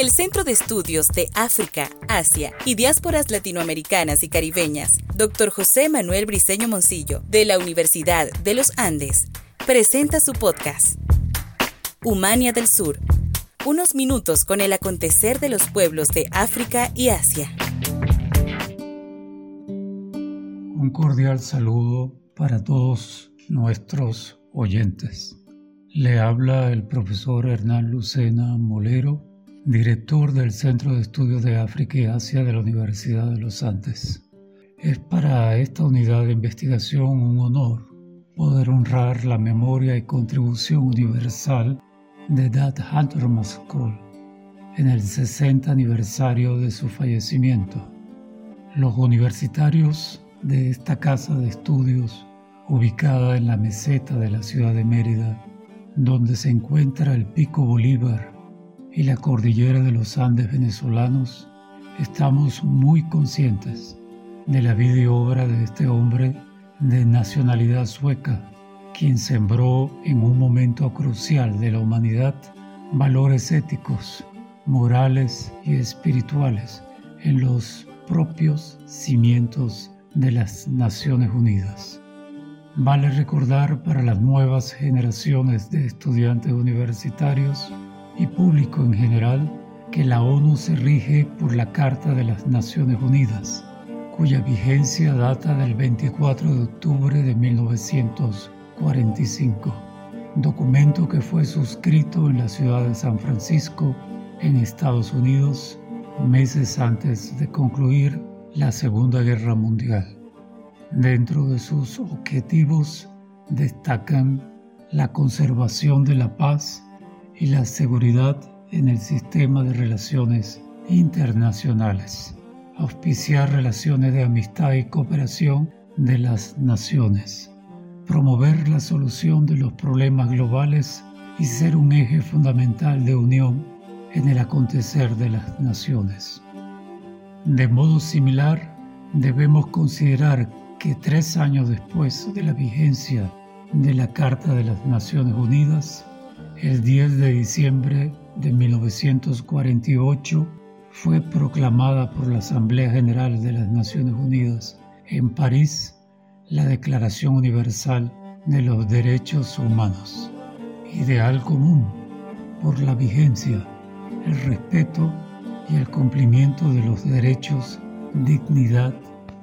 El Centro de Estudios de África, Asia y Diásporas Latinoamericanas y Caribeñas, Dr. José Manuel Briceño Moncillo, de la Universidad de los Andes, presenta su podcast, Humania del Sur. Unos minutos con el acontecer de los pueblos de África y Asia. Un cordial saludo para todos nuestros oyentes. Le habla el profesor Hernán Lucena Molero, director del Centro de Estudios de África y Asia de la Universidad de los Andes. Es para esta unidad de investigación un honor poder honrar la memoria y contribución universal de Dad Hunter Maskell en el 60 aniversario de su fallecimiento. Los universitarios de esta casa de estudios, ubicada en la meseta de la ciudad de Mérida, donde se encuentra el Pico Bolívar y la cordillera de los Andes venezolanos, estamos muy conscientes de la vida y obra de este hombre de nacionalidad sueca, quien sembró en un momento crucial de la humanidad valores éticos, morales y espirituales en los propios cimientos de las Naciones Unidas. Vale recordar para las nuevas generaciones de estudiantes universitarios y público en general que la ONU se rige por la Carta de las Naciones Unidas, cuya vigencia data del 24 de octubre de 1945, documento que fue suscrito en la ciudad de San Francisco, en Estados Unidos, meses antes de concluir la Segunda Guerra Mundial. Dentro de sus objetivos destacan la conservación de la paz y la seguridad en el sistema de relaciones internacionales, auspiciar relaciones de amistad y cooperación de las naciones, promover la solución de los problemas globales y ser un eje fundamental de unión en el acontecer de las naciones. De modo similar, debemos considerar que tres años después de la vigencia de la Carta de las Naciones Unidas, el 10 de diciembre de 1948 fue proclamada por la Asamblea General de las Naciones Unidas en París la Declaración Universal de los Derechos Humanos, ideal común por la vigencia, el respeto y el cumplimiento de los derechos, dignidad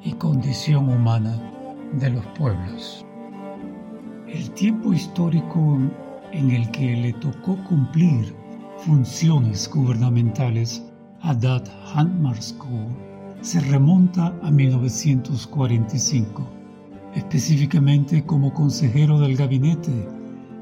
y condición humana de los pueblos. El tiempo histórico en el que le tocó cumplir funciones gubernamentales a Dad Handmarskov se remonta a 1945, específicamente como consejero del gabinete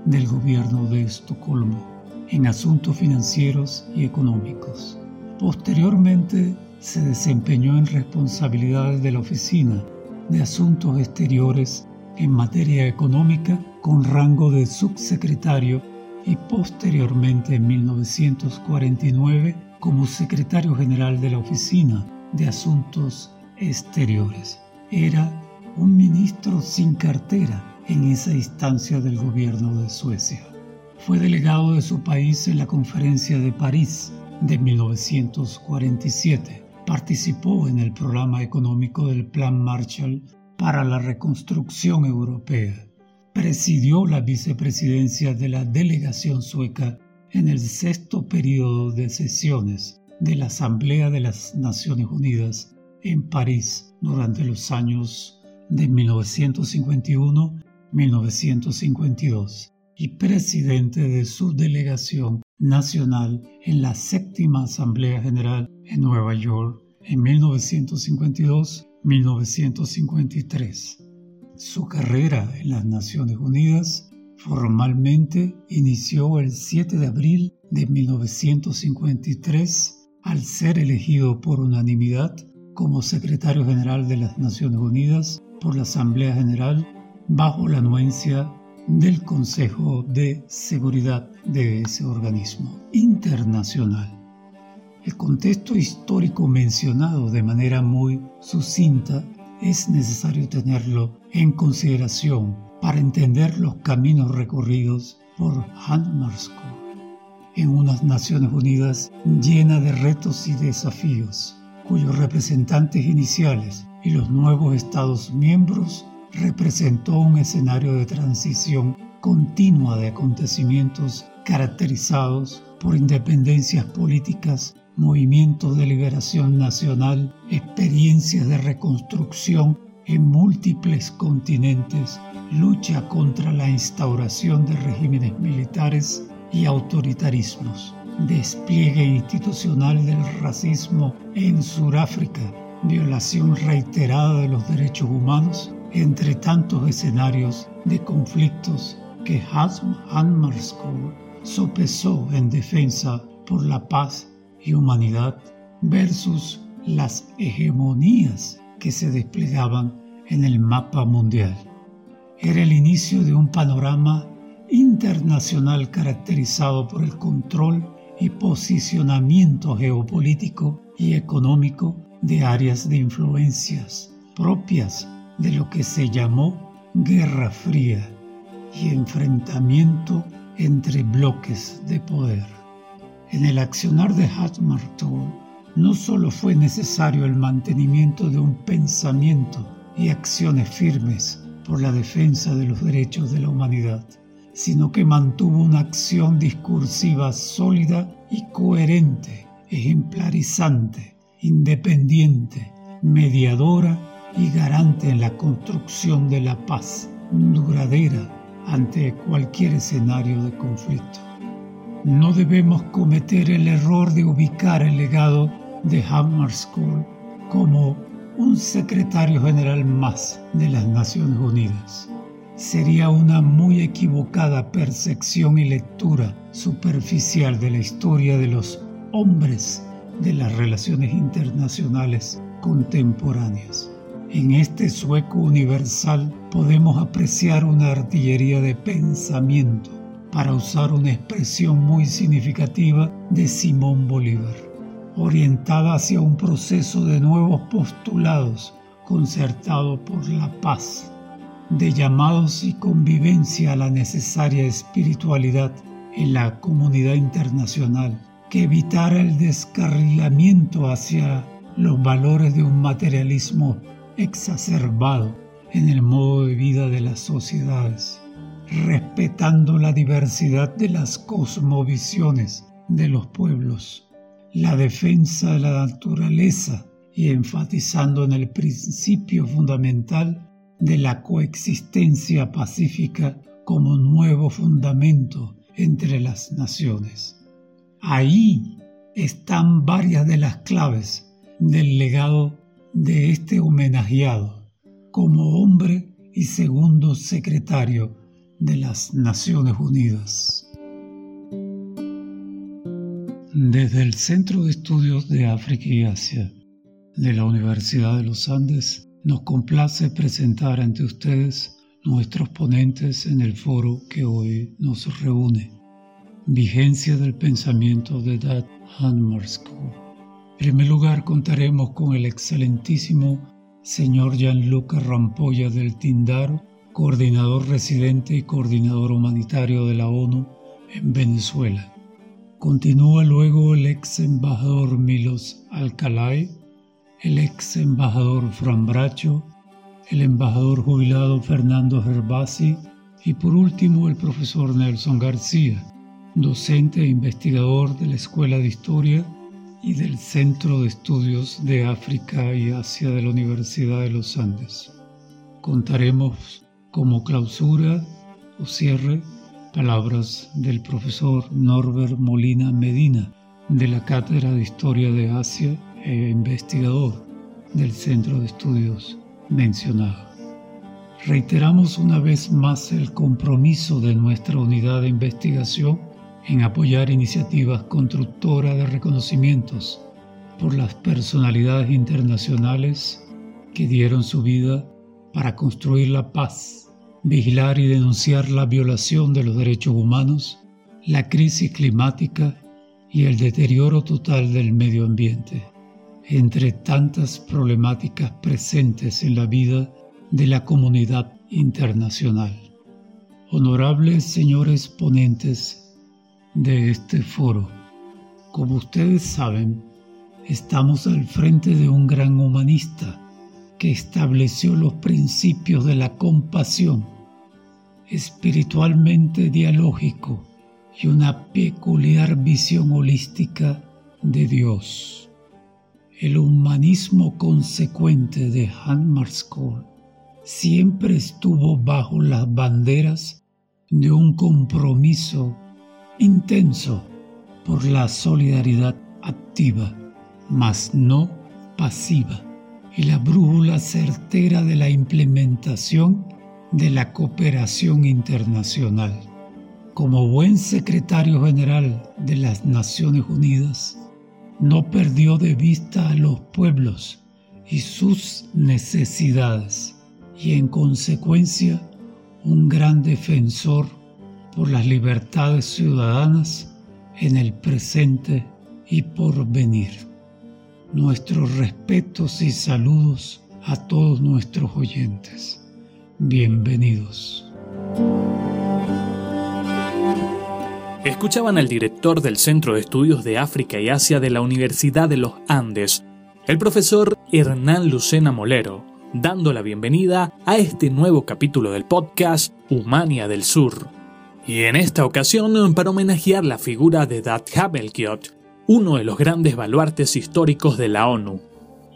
del gobierno de Estocolmo en asuntos financieros y económicos. Posteriormente se desempeñó en responsabilidades de la Oficina de Asuntos Exteriores en materia económica con rango de subsecretario y posteriormente en 1949 como secretario general de la Oficina de Asuntos Exteriores. Era un ministro sin cartera en esa instancia del gobierno de Suecia. Fue delegado de su país en la Conferencia de París de 1947 participó en el programa económico del Plan Marshall para la reconstrucción europea. Presidió la vicepresidencia de la delegación sueca en el sexto periodo de sesiones de la Asamblea de las Naciones Unidas en París durante los años de 1951-1952 y presidente de su delegación nacional en la séptima Asamblea General en Nueva York en 1952-1953. Su carrera en las Naciones Unidas formalmente inició el 7 de abril de 1953 al ser elegido por unanimidad como secretario general de las Naciones Unidas por la Asamblea General bajo la anuencia del Consejo de Seguridad de ese organismo internacional. El contexto histórico mencionado de manera muy sucinta es necesario tenerlo en consideración para entender los caminos recorridos por Han Marsko. en unas Naciones Unidas llena de retos y desafíos, cuyos representantes iniciales y los nuevos Estados miembros representó un escenario de transición continua de acontecimientos caracterizados por independencias políticas, movimientos de liberación nacional, experiencias de reconstrucción en múltiples continentes, lucha contra la instauración de regímenes militares y autoritarismos, despliegue institucional del racismo en Sudáfrica, violación reiterada de los derechos humanos, entre tantos escenarios de conflictos que Hasm School sopesó en defensa por la paz y humanidad versus las hegemonías que se desplegaban en el mapa mundial. Era el inicio de un panorama internacional caracterizado por el control y posicionamiento geopolítico y económico de áreas de influencias propias de lo que se llamó Guerra Fría y enfrentamiento entre bloques de poder. En el accionar de Hatmartul no solo fue necesario el mantenimiento de un pensamiento y acciones firmes por la defensa de los derechos de la humanidad, sino que mantuvo una acción discursiva sólida y coherente, ejemplarizante, independiente, mediadora y garante en la construcción de la paz duradera ante cualquier escenario de conflicto. No debemos cometer el error de ubicar el legado de Hammarskjöld como un secretario general más de las Naciones Unidas. Sería una muy equivocada percepción y lectura superficial de la historia de los hombres de las relaciones internacionales contemporáneas. En este sueco universal podemos apreciar una artillería de pensamiento, para usar una expresión muy significativa de Simón Bolívar, orientada hacia un proceso de nuevos postulados concertado por la paz, de llamados y convivencia a la necesaria espiritualidad en la comunidad internacional, que evitara el descarrilamiento hacia los valores de un materialismo exacerbado en el modo de vida de las sociedades, respetando la diversidad de las cosmovisiones de los pueblos, la defensa de la naturaleza y enfatizando en el principio fundamental de la coexistencia pacífica como nuevo fundamento entre las naciones. Ahí están varias de las claves del legado de este homenajeado como hombre y segundo secretario de las Naciones Unidas. Desde el Centro de Estudios de África y Asia de la Universidad de los Andes, nos complace presentar ante ustedes nuestros ponentes en el foro que hoy nos reúne. Vigencia del pensamiento de Dad School. En primer lugar, contaremos con el excelentísimo señor Gianluca Rampolla del Tindaro, coordinador residente y coordinador humanitario de la ONU en Venezuela. Continúa luego el ex embajador Milos Alcalay, el ex embajador Fran Bracho, el embajador jubilado Fernando Herbasi y por último el profesor Nelson García, docente e investigador de la Escuela de Historia y del Centro de Estudios de África y Asia de la Universidad de los Andes. Contaremos como clausura o cierre palabras del profesor Norbert Molina Medina de la Cátedra de Historia de Asia e investigador del Centro de Estudios mencionado. Reiteramos una vez más el compromiso de nuestra unidad de investigación en apoyar iniciativas constructoras de reconocimientos por las personalidades internacionales que dieron su vida para construir la paz, vigilar y denunciar la violación de los derechos humanos, la crisis climática y el deterioro total del medio ambiente, entre tantas problemáticas presentes en la vida de la comunidad internacional. Honorables señores ponentes de este foro. Como ustedes saben, estamos al frente de un gran humanista que estableció los principios de la compasión, espiritualmente dialógico y una peculiar visión holística de Dios. El humanismo consecuente de Han Marskol siempre estuvo bajo las banderas de un compromiso intenso por la solidaridad activa, mas no pasiva, y la brújula certera de la implementación de la cooperación internacional. Como buen secretario general de las Naciones Unidas, no perdió de vista a los pueblos y sus necesidades y en consecuencia un gran defensor por las libertades ciudadanas en el presente y por venir. Nuestros respetos y saludos a todos nuestros oyentes. Bienvenidos. Escuchaban al director del Centro de Estudios de África y Asia de la Universidad de los Andes, el profesor Hernán Lucena Molero, dando la bienvenida a este nuevo capítulo del podcast Humania del Sur. Y en esta ocasión para homenajear la figura de Dat Hamelkiot, uno de los grandes baluartes históricos de la ONU.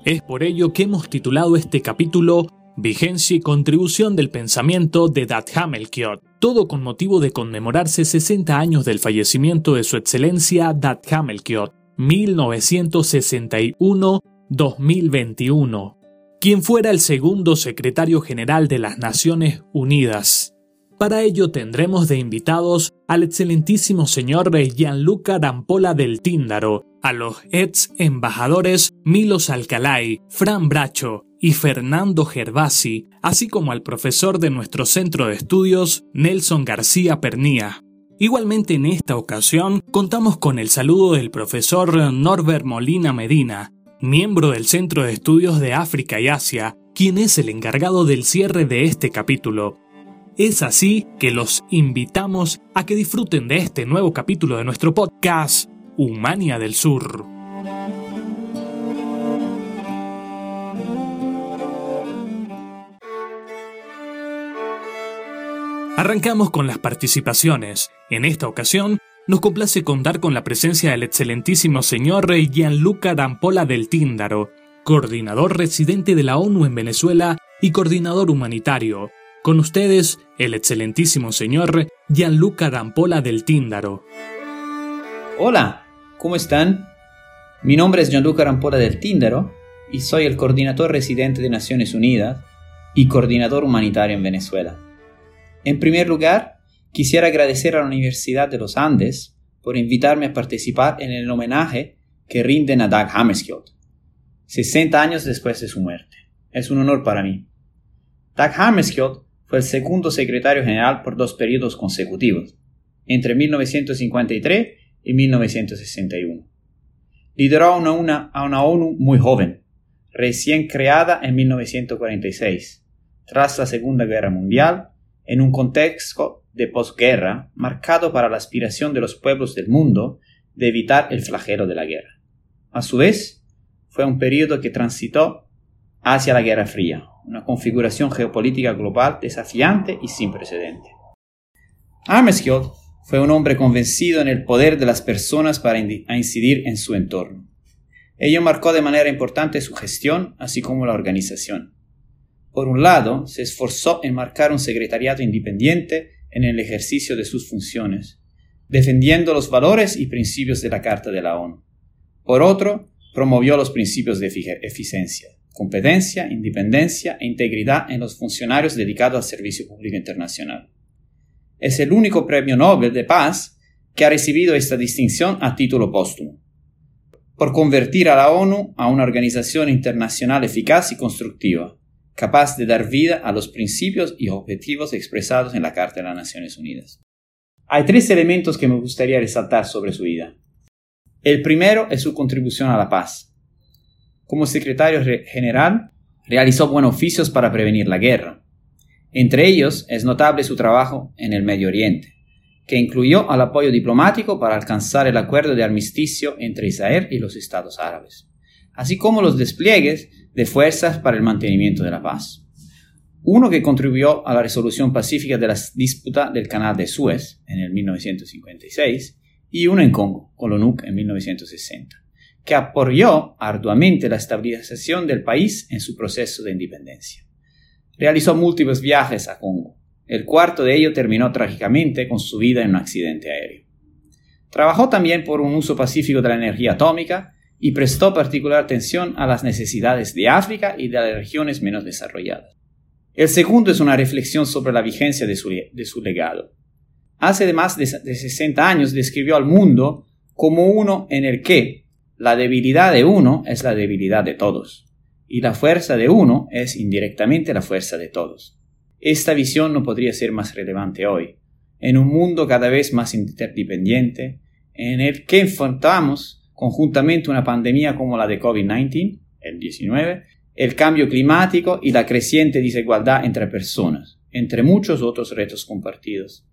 Es por ello que hemos titulado este capítulo Vigencia y contribución del pensamiento de Dat Hamelkiot, todo con motivo de conmemorarse 60 años del fallecimiento de su excelencia Dat Hamelkiot, 1961-2021 quien fuera el segundo secretario general de las Naciones Unidas. Para ello tendremos de invitados al excelentísimo señor Gianluca Dampola del Tíndaro, a los ex embajadores Milos Alcalay, Fran Bracho y Fernando Gervasi, así como al profesor de nuestro centro de estudios, Nelson García Pernía. Igualmente en esta ocasión contamos con el saludo del profesor Norbert Molina Medina, miembro del Centro de Estudios de África y Asia, quien es el encargado del cierre de este capítulo. Es así que los invitamos a que disfruten de este nuevo capítulo de nuestro podcast, Humania del Sur. Arrancamos con las participaciones. En esta ocasión nos complace contar con la presencia del excelentísimo señor Gianluca Rampola del Tíndaro, coordinador residente de la ONU en Venezuela y coordinador humanitario. Con ustedes, el excelentísimo señor Gianluca Rampola del Tíndaro. Hola, ¿cómo están? Mi nombre es Gianluca Rampola del Tíndaro y soy el coordinador residente de Naciones Unidas y coordinador humanitario en Venezuela. En primer lugar, Quisiera agradecer a la Universidad de los Andes por invitarme a participar en el homenaje que rinden a Dag Hammarskjöld, 60 años después de su muerte. Es un honor para mí. Dag Hammarskjöld fue el segundo secretario general por dos periodos consecutivos, entre 1953 y 1961. Lideró a una, a una ONU muy joven, recién creada en 1946, tras la Segunda Guerra Mundial, en un contexto de posguerra marcado para la aspiración de los pueblos del mundo de evitar el flagelo de la guerra. A su vez, fue un periodo que transitó hacia la Guerra Fría, una configuración geopolítica global desafiante y sin precedente. Armesfield fue un hombre convencido en el poder de las personas para incidir en su entorno. Ello marcó de manera importante su gestión, así como la organización. Por un lado, se esforzó en marcar un secretariado independiente en el ejercicio de sus funciones, defendiendo los valores y principios de la Carta de la ONU. Por otro, promovió los principios de eficiencia, competencia, independencia e integridad en los funcionarios dedicados al servicio público internacional. Es el único premio Nobel de paz que ha recibido esta distinción a título póstumo, por convertir a la ONU a una organización internacional eficaz y constructiva, capaz de dar vida a los principios y objetivos expresados en la Carta de las Naciones Unidas. Hay tres elementos que me gustaría resaltar sobre su vida. El primero es su contribución a la paz. Como secretario general, realizó buenos oficios para prevenir la guerra. Entre ellos es notable su trabajo en el Medio Oriente, que incluyó al apoyo diplomático para alcanzar el acuerdo de armisticio entre Israel y los estados árabes, así como los despliegues de fuerzas para el mantenimiento de la paz. Uno que contribuyó a la resolución pacífica de la disputa del canal de Suez en el 1956 y uno en Congo, con l'ONUC en 1960, que apoyó arduamente la estabilización del país en su proceso de independencia. Realizó múltiples viajes a Congo. El cuarto de ellos terminó trágicamente con su vida en un accidente aéreo. Trabajó también por un uso pacífico de la energía atómica y prestó particular atención a las necesidades de África y de las regiones menos desarrolladas. El segundo es una reflexión sobre la vigencia de su, legado. Hace más de, de 60 años describió al mundo como uno en el que la debilidad de uno es la debilidad de todos, y la fuerza de uno es indirectamente la fuerza de todos. Esta visión no podría ser más relevante hoy, en un mundo cada vez más interdependiente, en el que enfrentamos conjuntamente una pandemia como la de COVID-19, el 19, el cambio climático y la creciente desigualdad entre personas, entre muchos otros retos compartidos.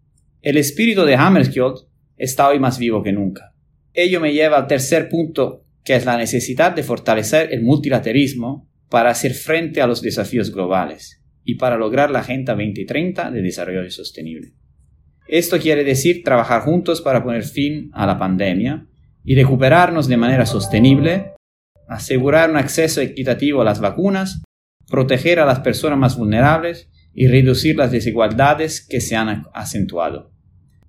El espíritu de Hammerskjold está hoy más vivo que nunca. Ello me lleva al tercer punto, que es la necesidad de fortalecer el multilateralismo para hacer frente a los desafíos globales y para lograr la Agenda 2030 de Desarrollo Sostenible. Esto quiere decir trabajar juntos para poner fin a la pandemia y recuperarnos de manera sostenible asegurar un acceso equitativo a las vacunas, proteger a las personas más vulnerables y reducir las desigualdades que se han acentuado.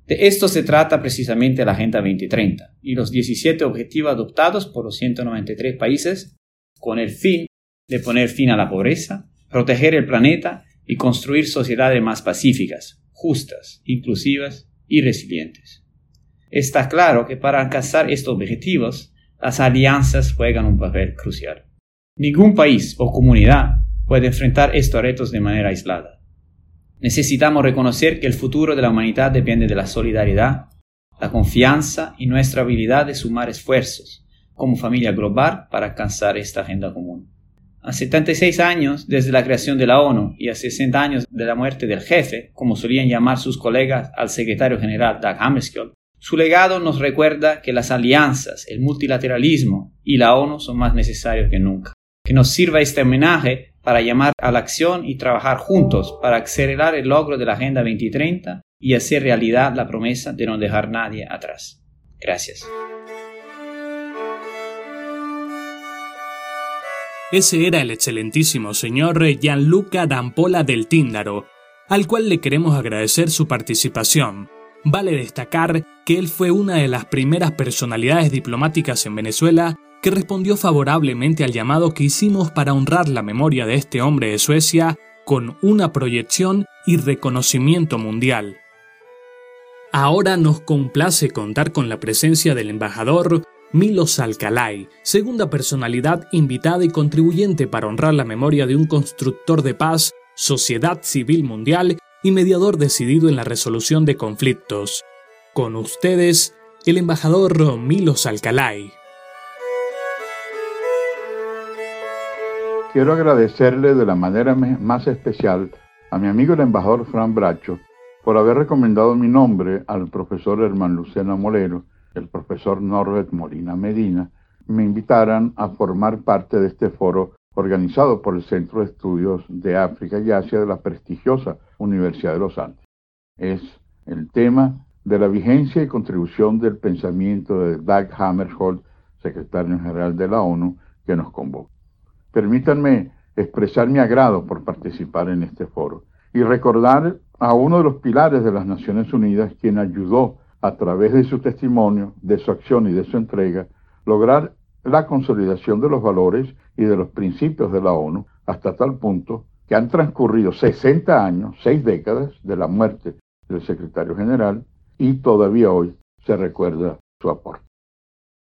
De esto se trata precisamente la Agenda 2030 y los 17 objetivos adoptados por los 193 países con el fin de poner fin a la pobreza, proteger el planeta y construir sociedades más pacíficas, justas, inclusivas y resilientes. Está claro que para alcanzar estos objetivos las alianzas juegan un papel crucial. Ningún país o comunidad puede enfrentar estos retos de manera aislada. Necesitamos reconocer que el futuro de la humanidad depende de la solidaridad, la confianza y nuestra habilidad de sumar esfuerzos como familia global para alcanzar esta agenda común. A 76 años desde la creación de la ONU y a 60 años de la muerte del jefe, como solían llamar sus colegas al secretario general Doug Hammarskjöld, su legado nos recuerda que las alianzas, el multilateralismo y la ONU son más necesarios que nunca. Que nos sirva este homenaje para llamar a la acción y trabajar juntos para acelerar el logro de la Agenda 2030 y hacer realidad la promesa de no dejar nadie atrás. Gracias. Ese era el excelentísimo señor Gianluca D'Ampola del Tíndaro, al cual le queremos agradecer su participación Vale destacar que él fue una de las primeras personalidades diplomáticas en Venezuela que respondió favorablemente al llamado que hicimos para honrar la memoria de este hombre de Suecia con una proyección y reconocimiento mundial. Ahora nos complace contar con la presencia del embajador Milos Alcalay, segunda personalidad invitada y contribuyente para honrar la memoria de un constructor de paz, sociedad civil mundial y mediador decidido en la resolución de conflictos. Con ustedes, el embajador Milos Alcalay. Quiero agradecerle de la manera más especial a mi amigo el embajador Fran Bracho por haber recomendado mi nombre al profesor Herman Lucena Molero, el profesor Norbert Molina Medina, me invitaran a formar parte de este foro organizado por el Centro de Estudios de África y Asia de la prestigiosa Universidad de los Andes. Es el tema de la vigencia y contribución del pensamiento de Doug Hammerhold, secretario general de la ONU, que nos convoca. Permítanme expresar mi agrado por participar en este foro y recordar a uno de los pilares de las Naciones Unidas, quien ayudó a través de su testimonio, de su acción y de su entrega, lograr la consolidación de los valores y de los principios de la ONU hasta tal punto que han transcurrido 60 años, seis décadas de la muerte del secretario general y todavía hoy se recuerda su aporte.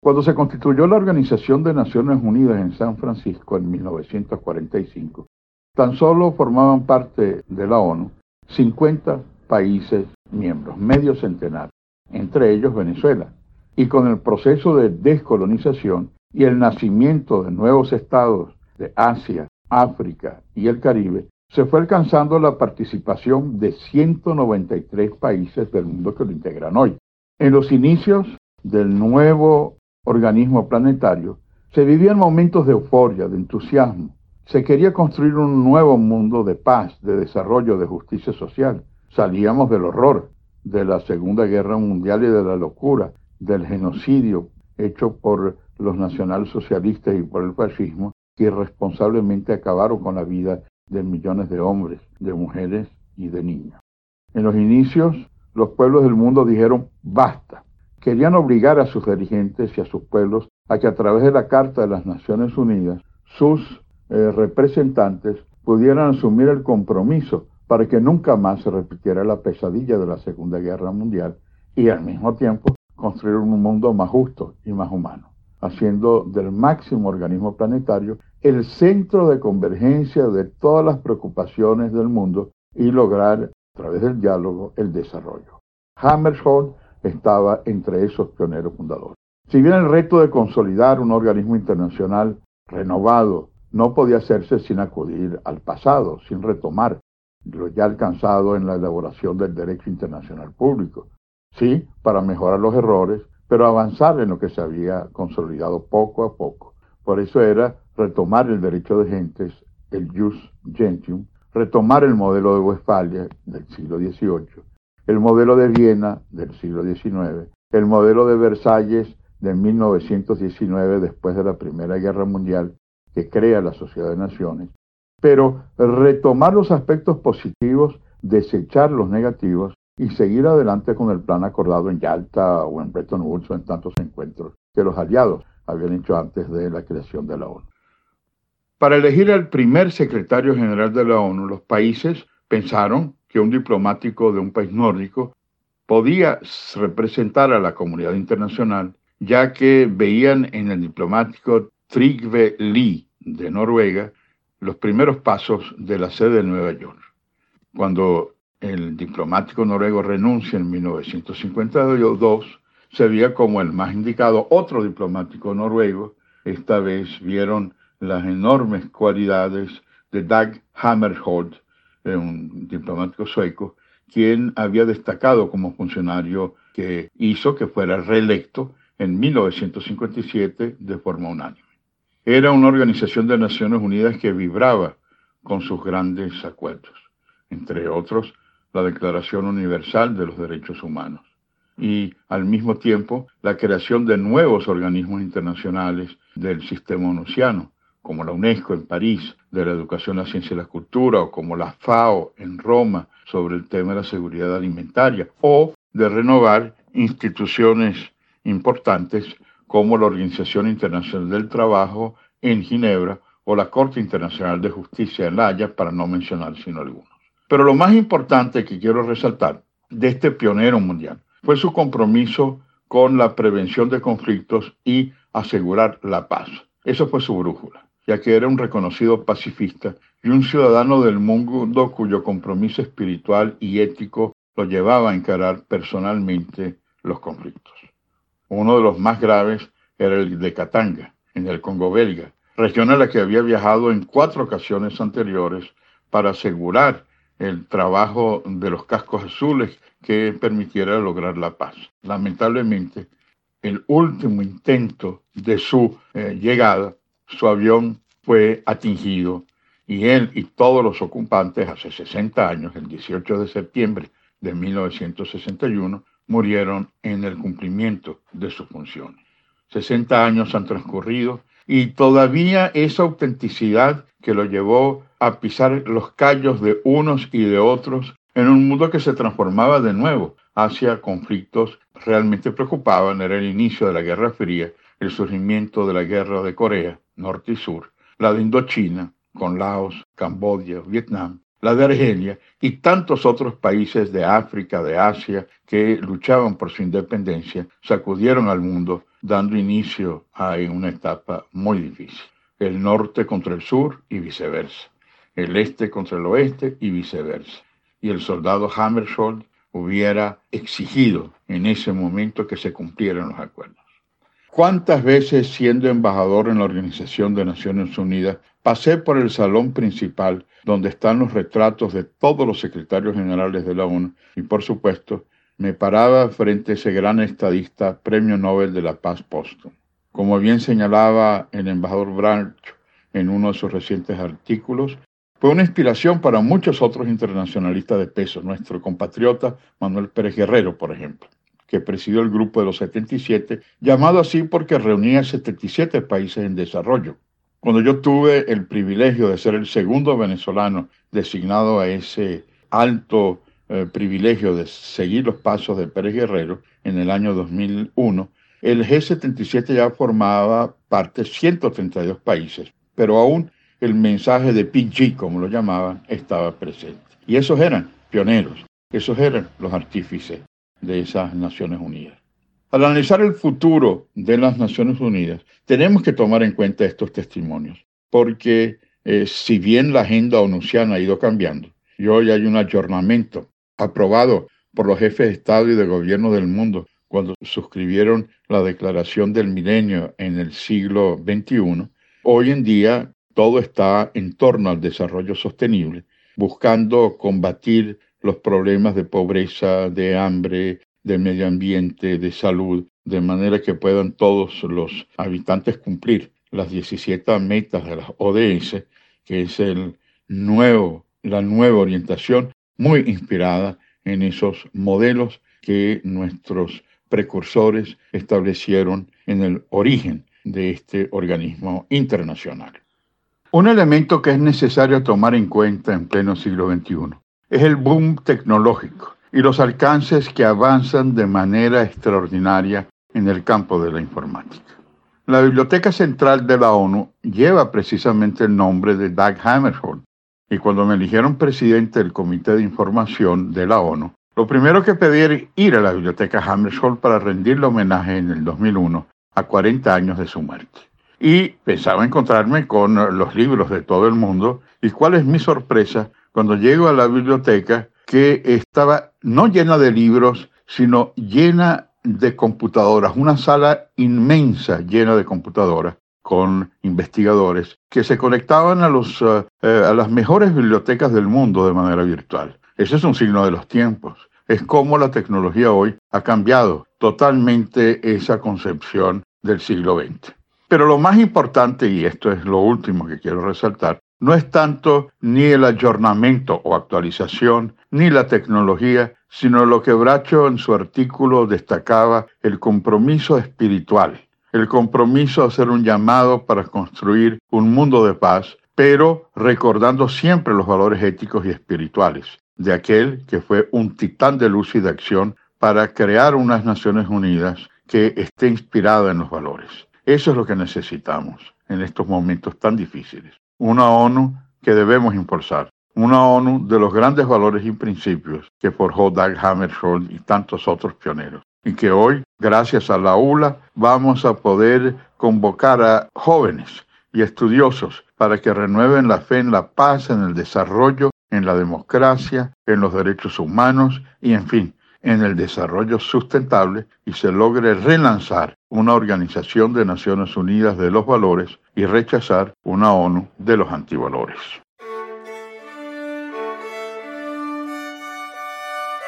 Cuando se constituyó la Organización de Naciones Unidas en San Francisco en 1945, tan solo formaban parte de la ONU 50 países miembros, medio centenar, entre ellos Venezuela. Y con el proceso de descolonización y el nacimiento de nuevos estados de Asia, África y el Caribe, se fue alcanzando la participación de 193 países del mundo que lo integran hoy. En los inicios del nuevo organismo planetario, se vivían momentos de euforia, de entusiasmo. Se quería construir un nuevo mundo de paz, de desarrollo, de justicia social. Salíamos del horror de la Segunda Guerra Mundial y de la locura, del genocidio hecho por los nacionalsocialistas y por el fascismo, que irresponsablemente acabaron con la vida de millones de hombres, de mujeres y de niños. En los inicios, los pueblos del mundo dijeron basta. Querían obligar a sus dirigentes y a sus pueblos a que a través de la Carta de las Naciones Unidas, sus eh, representantes pudieran asumir el compromiso para que nunca más se repitiera la pesadilla de la Segunda Guerra Mundial y al mismo tiempo construir un mundo más justo y más humano, haciendo del máximo organismo planetario el centro de convergencia de todas las preocupaciones del mundo y lograr, a través del diálogo, el desarrollo. Hammershorn estaba entre esos pioneros fundadores. Si bien el reto de consolidar un organismo internacional renovado no podía hacerse sin acudir al pasado, sin retomar lo ya alcanzado en la elaboración del derecho internacional público. Sí, para mejorar los errores, pero avanzar en lo que se había consolidado poco a poco. Por eso era retomar el derecho de gentes, el jus gentium, retomar el modelo de Westfalia del siglo XVIII, el modelo de Viena del siglo XIX, el modelo de Versalles de 1919 después de la Primera Guerra Mundial que crea la Sociedad de Naciones, pero retomar los aspectos positivos, desechar los negativos y seguir adelante con el plan acordado en Yalta o en Bretton Woods o en tantos encuentros que los aliados habían hecho antes de la creación de la ONU. Para elegir al primer secretario general de la ONU, los países pensaron que un diplomático de un país nórdico podía representar a la comunidad internacional, ya que veían en el diplomático Trygve Lie de Noruega los primeros pasos de la sede de Nueva York. Cuando el diplomático noruego renuncia en 1952, se veía como el más indicado otro diplomático noruego. Esta vez vieron las enormes cualidades de Dag Hammerholt, eh, un diplomático sueco, quien había destacado como funcionario que hizo que fuera reelecto en 1957 de forma unánime. Era una organización de Naciones Unidas que vibraba con sus grandes acuerdos, entre otros la Declaración Universal de los Derechos Humanos y al mismo tiempo la creación de nuevos organismos internacionales del sistema onusiano, como la UNESCO en París, de la educación, la ciencia y la cultura, o como la FAO en Roma sobre el tema de la seguridad alimentaria, o de renovar instituciones importantes como la Organización Internacional del Trabajo en Ginebra o la Corte Internacional de Justicia en La Haya, para no mencionar sino algunos. Pero lo más importante que quiero resaltar de este pionero mundial fue su compromiso con la prevención de conflictos y asegurar la paz. Eso fue su brújula ya que era un reconocido pacifista y un ciudadano del mundo cuyo compromiso espiritual y ético lo llevaba a encarar personalmente los conflictos. Uno de los más graves era el de Katanga, en el Congo belga, región a la que había viajado en cuatro ocasiones anteriores para asegurar el trabajo de los cascos azules que permitiera lograr la paz. Lamentablemente, el último intento de su eh, llegada su avión fue atingido y él y todos los ocupantes hace 60 años, el 18 de septiembre de 1961, murieron en el cumplimiento de sus funciones. 60 años han transcurrido y todavía esa autenticidad que lo llevó a pisar los callos de unos y de otros en un mundo que se transformaba de nuevo hacia conflictos realmente preocupaban, era el inicio de la Guerra Fría, el surgimiento de la Guerra de Corea, norte y sur, la de Indochina, con Laos, Camboya, Vietnam, la de Argelia y tantos otros países de África, de Asia, que luchaban por su independencia, sacudieron al mundo, dando inicio a una etapa muy difícil. El norte contra el sur y viceversa. El este contra el oeste y viceversa. Y el soldado Hammersholt hubiera exigido en ese momento que se cumplieran los acuerdos. ¿Cuántas veces siendo embajador en la Organización de Naciones Unidas pasé por el salón principal donde están los retratos de todos los secretarios generales de la ONU y por supuesto me paraba frente a ese gran estadista Premio Nobel de la Paz póstumo? Como bien señalaba el embajador Branch en uno de sus recientes artículos, fue una inspiración para muchos otros internacionalistas de peso, nuestro compatriota Manuel Pérez Guerrero, por ejemplo que presidió el Grupo de los 77, llamado así porque reunía 77 países en desarrollo. Cuando yo tuve el privilegio de ser el segundo venezolano designado a ese alto eh, privilegio de seguir los pasos de Pérez Guerrero en el año 2001, el G77 ya formaba parte de 132 países, pero aún el mensaje de PG, como lo llamaban, estaba presente. Y esos eran pioneros, esos eran los artífices de esas Naciones Unidas. Al analizar el futuro de las Naciones Unidas, tenemos que tomar en cuenta estos testimonios, porque eh, si bien la agenda onusiana ha ido cambiando, y hoy hay un ayornamiento aprobado por los jefes de Estado y de Gobierno del mundo cuando suscribieron la Declaración del Milenio en el siglo XXI, hoy en día todo está en torno al desarrollo sostenible, buscando combatir los problemas de pobreza, de hambre, de medio ambiente, de salud, de manera que puedan todos los habitantes cumplir las 17 metas de las ODS, que es la nueva orientación muy inspirada en esos modelos que nuestros precursores establecieron en el origen de este organismo internacional. Un elemento que es necesario tomar en cuenta en pleno siglo XXI es el boom tecnológico y los alcances que avanzan de manera extraordinaria en el campo de la informática. La Biblioteca Central de la ONU lleva precisamente el nombre de Dag Hammarskjöld y cuando me eligieron presidente del Comité de Información de la ONU, lo primero que pedí era ir a la Biblioteca Hammarskjöld para rendirle homenaje en el 2001 a 40 años de su muerte. Y pensaba encontrarme con los libros de todo el mundo y cuál es mi sorpresa cuando llego a la biblioteca que estaba no llena de libros, sino llena de computadoras, una sala inmensa llena de computadoras con investigadores que se conectaban a, los, eh, eh, a las mejores bibliotecas del mundo de manera virtual. Ese es un signo de los tiempos. Es como la tecnología hoy ha cambiado totalmente esa concepción del siglo XX. Pero lo más importante, y esto es lo último que quiero resaltar, no es tanto ni el ayornamiento o actualización, ni la tecnología, sino lo que Bracho en su artículo destacaba, el compromiso espiritual, el compromiso a hacer un llamado para construir un mundo de paz, pero recordando siempre los valores éticos y espirituales de aquel que fue un titán de luz y de acción para crear unas Naciones Unidas que esté inspirada en los valores. Eso es lo que necesitamos en estos momentos tan difíciles. Una ONU que debemos impulsar, una ONU de los grandes valores y principios que forjó Dag Hammarskjöld y tantos otros pioneros, y que hoy, gracias a la ULA, vamos a poder convocar a jóvenes y estudiosos para que renueven la fe en la paz, en el desarrollo, en la democracia, en los derechos humanos y, en fin, en el desarrollo sustentable y se logre relanzar una Organización de Naciones Unidas de los Valores y rechazar una ONU de los antivalores.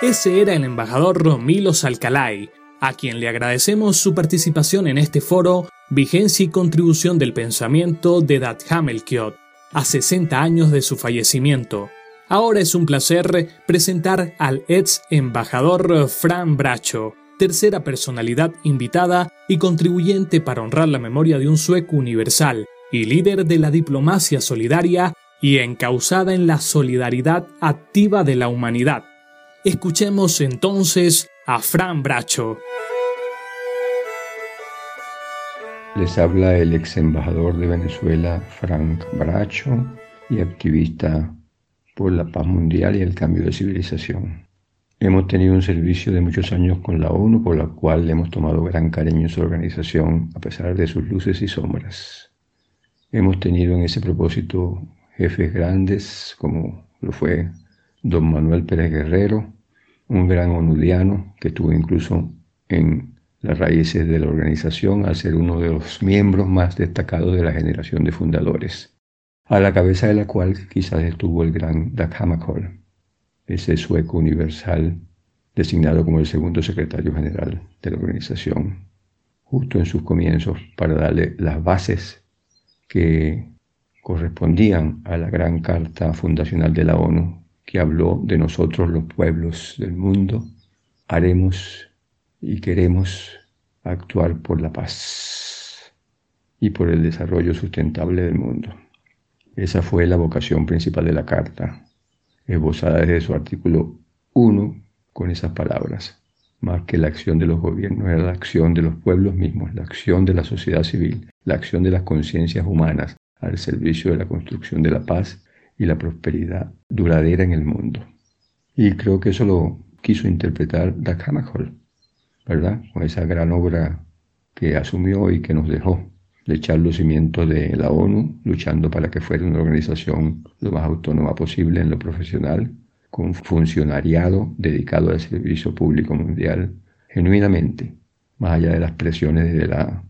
Ese era el embajador Romilos Alcalay, a quien le agradecemos su participación en este foro Vigencia y contribución del pensamiento de Dat Hamelkiot, a 60 años de su fallecimiento. Ahora es un placer presentar al ex embajador Fran Bracho, tercera personalidad invitada y contribuyente para honrar la memoria de un sueco universal y líder de la diplomacia solidaria y encausada en la solidaridad activa de la humanidad. Escuchemos entonces a Fran Bracho. Les habla el ex embajador de Venezuela, Frank Bracho, y activista por la paz mundial y el cambio de civilización. Hemos tenido un servicio de muchos años con la ONU, por la cual hemos tomado gran cariño en su organización, a pesar de sus luces y sombras. Hemos tenido en ese propósito jefes grandes, como lo fue don Manuel Pérez Guerrero, un gran onudiano que estuvo incluso en las raíces de la organización al ser uno de los miembros más destacados de la generación de fundadores, a la cabeza de la cual quizás estuvo el gran Dag Hammarskjöld, ese sueco universal designado como el segundo secretario general de la organización, justo en sus comienzos para darle las bases que correspondían a la gran carta fundacional de la ONU que habló de nosotros los pueblos del mundo, haremos y queremos actuar por la paz y por el desarrollo sustentable del mundo. Esa fue la vocación principal de la carta, esbozada desde su artículo 1 con esas palabras. Más que la acción de los gobiernos era la acción de los pueblos mismos, la acción de la sociedad civil, la acción de las conciencias humanas al servicio de la construcción de la paz y la prosperidad duradera en el mundo. Y creo que eso lo quiso interpretar Hammarskjöld, ¿verdad? Con esa gran obra que asumió y que nos dejó de echar los cimientos de la ONU, luchando para que fuera una organización lo más autónoma posible en lo profesional, con funcionariado dedicado al servicio público mundial, genuinamente, más allá de las presiones de la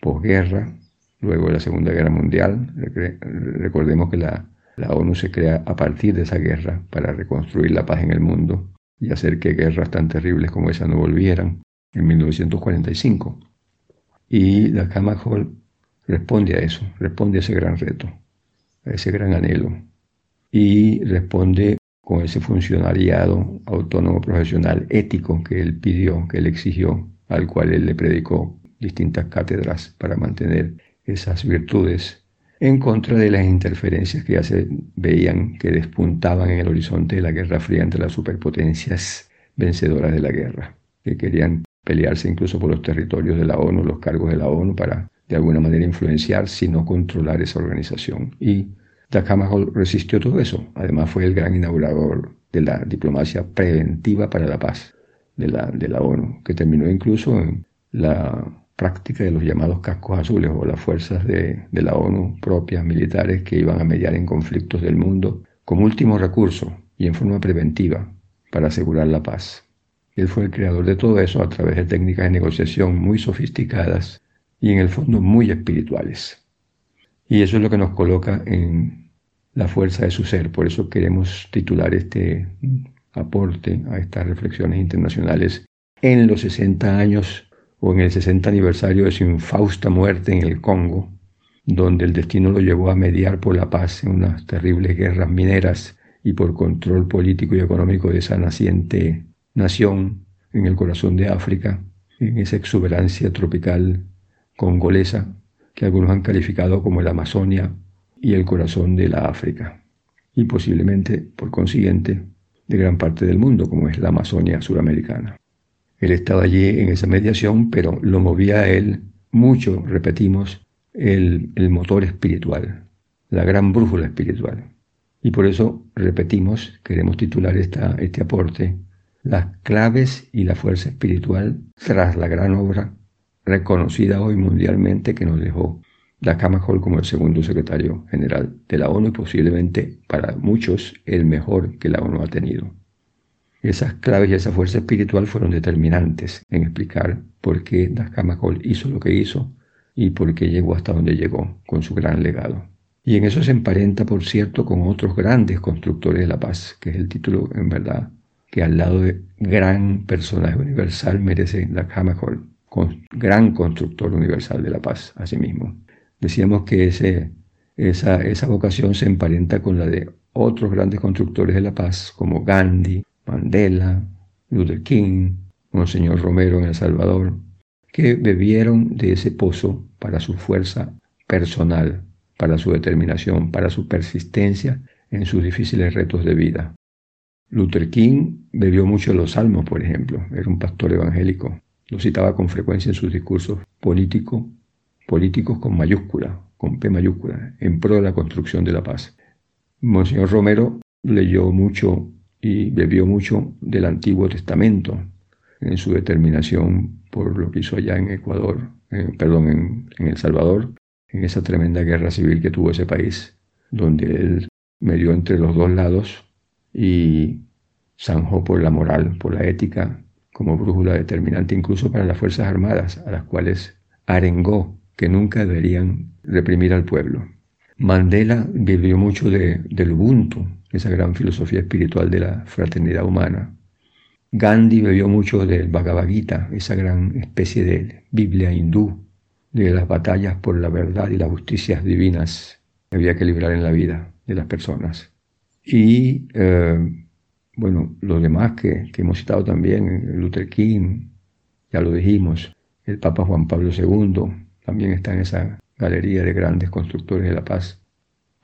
posguerra, luego de la Segunda Guerra Mundial. Recordemos que la, la ONU se crea a partir de esa guerra para reconstruir la paz en el mundo y hacer que guerras tan terribles como esa no volvieran en 1945. Y la Cama Hall responde a eso, responde a ese gran reto, a ese gran anhelo, y responde con ese funcionariado autónomo profesional ético que él pidió, que él exigió, al cual él le predicó distintas cátedras para mantener esas virtudes, en contra de las interferencias que ya se veían que despuntaban en el horizonte de la Guerra Fría entre las superpotencias vencedoras de la guerra, que querían pelearse incluso por los territorios de la ONU, los cargos de la ONU, para de alguna manera influenciar, sino controlar esa organización. Y Dag resistió todo eso. Además fue el gran inaugurador de la diplomacia preventiva para la paz de la, de la ONU, que terminó incluso en la práctica de los llamados cascos azules o las fuerzas de, la ONU propias militares que iban a mediar en conflictos del mundo como último recurso y en forma preventiva para asegurar la paz. Él fue el creador de todo eso a través de técnicas de negociación muy sofisticadas y en el fondo muy espirituales. Y eso es lo que nos coloca en la fuerza de su ser. Por eso queremos titular este aporte a estas reflexiones internacionales en los 60 años o en el 60 aniversario de su infausta muerte en el Congo, donde el destino lo llevó a mediar por la paz en unas terribles guerras mineras y por control político y económico de esa naciente nación en el corazón de África, en esa exuberancia tropical congolesa que algunos han calificado como la Amazonia y el corazón de la África, y posiblemente, por consiguiente, de gran parte del mundo, como es la Amazonia suramericana. Él estaba allí en esa mediación, pero lo movía a él mucho, repetimos, el, motor espiritual, la gran brújula espiritual. Y por eso, repetimos, queremos titular esta, este aporte, las claves y la fuerza espiritual tras la gran obra reconocida hoy mundialmente que nos dejó la Hall como el segundo secretario general de la ONU y posiblemente para muchos el mejor que la ONU ha tenido. Esas claves y esa fuerza espiritual fueron determinantes en explicar por qué Hammarskjöld hizo lo que hizo y por qué llegó hasta donde llegó con su gran legado. Y en eso se emparenta, por cierto, con otros grandes constructores de la paz, que es el título, en verdad, que al lado de gran personaje universal merece Dag Hammarskjöld gran constructor universal de la paz, asimismo. Decíamos que ese, esa, esa vocación se emparenta con la de otros grandes constructores de la paz, como Gandhi, Mandela, Luther King, Monseñor Romero en El Salvador, que bebieron de ese pozo para su fuerza personal, para su determinación, para su persistencia en sus difíciles retos de vida. Luther King bebió mucho de los salmos, por ejemplo, era un pastor evangélico. Lo citaba con frecuencia en sus discursos políticos, políticos con mayúscula, con P mayúscula, en pro de la construcción de la paz. Monseñor Romero leyó mucho y bebió mucho del Antiguo Testamento en su determinación por lo que hizo allá en Ecuador, perdón, en, en El Salvador, en esa tremenda guerra civil que tuvo ese país, donde él medió entre los dos lados y zanjó por la moral, por la ética, como brújula determinante incluso para las Fuerzas Armadas, a las cuales arengó que nunca deberían reprimir al pueblo. Mandela vivió mucho de, del Ubuntu, esa gran filosofía espiritual de la fraternidad humana. Gandhi bebió mucho del Bhagavad Gita, esa gran especie de Biblia hindú, de las batallas por la verdad y las justicias divinas que había que librar en la vida de las personas. Y eh, bueno, los demás que, que, hemos citado también, Luther King, ya lo dijimos, el Papa Juan Pablo II, también está en esa galería de grandes constructores de la paz,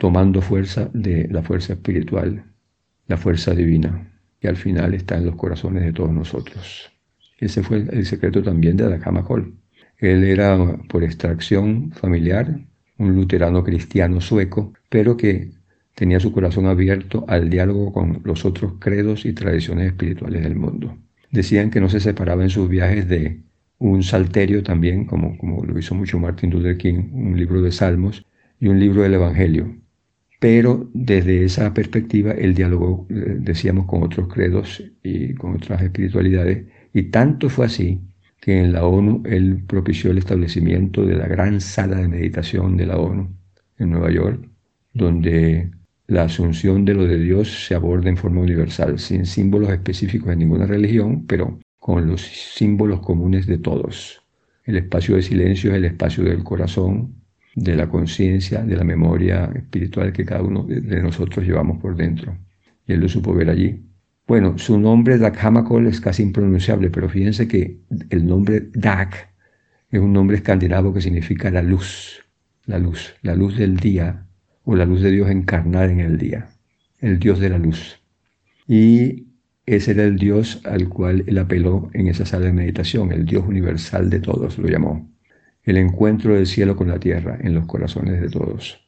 tomando fuerza de la fuerza espiritual, la fuerza divina, que al final está en los corazones de todos nosotros. Ese fue el secreto también de Adakama Él era por extracción familiar un luterano cristiano sueco, pero que tenía su corazón abierto al diálogo con los otros credos y tradiciones espirituales del mundo. Decían que no se separaba en sus viajes de un salterio también, como, como lo hizo mucho Martin Luther King, un libro de salmos y un libro del Evangelio. Pero desde esa perspectiva el diálogo, eh, decíamos, con otros credos y con otras espiritualidades. Y tanto fue así que en la ONU él propició el establecimiento de la gran sala de meditación de la ONU en Nueva York, donde la asunción de lo de Dios se aborda en forma universal, sin símbolos específicos de ninguna religión, pero con los símbolos comunes de todos. El espacio de silencio es el espacio del corazón, de la conciencia, de la memoria espiritual que cada uno de nosotros llevamos por dentro. Y él lo supo ver allí. Bueno, su nombre Dak Hamakol es casi impronunciable, pero fíjense que el nombre Dak es un nombre escandinavo que significa la luz, la luz, la luz del día, o la luz de Dios encarnada en el día, el Dios de la luz. Y ese era el Dios al cual él apeló en esa sala de meditación, el Dios universal de todos, lo llamó. El encuentro del cielo con la tierra en los corazones de todos.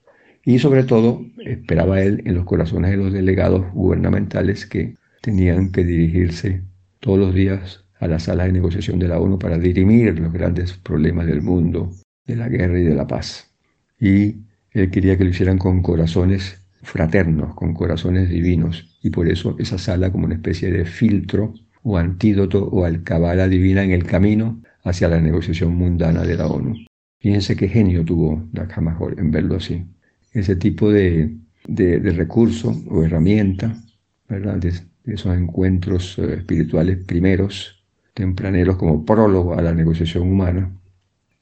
Y sobre todo, esperaba él en los corazones de los delegados gubernamentales que tenían que dirigirse todos los días a la sala de negociación de la ONU para dirimir los grandes problemas del mundo, de la guerra y de la paz. Y él quería que lo hicieran con corazones fraternos, con corazones divinos. Y por eso esa sala como una especie de filtro o antídoto o alcabala divina en el camino hacia la negociación mundana de la ONU. Fíjense qué genio tuvo Dakamajor en verlo así. Ese tipo de, de, recurso o herramienta, ¿verdad? De, esos encuentros eh, espirituales primeros, tempraneros como prólogo a la negociación humana,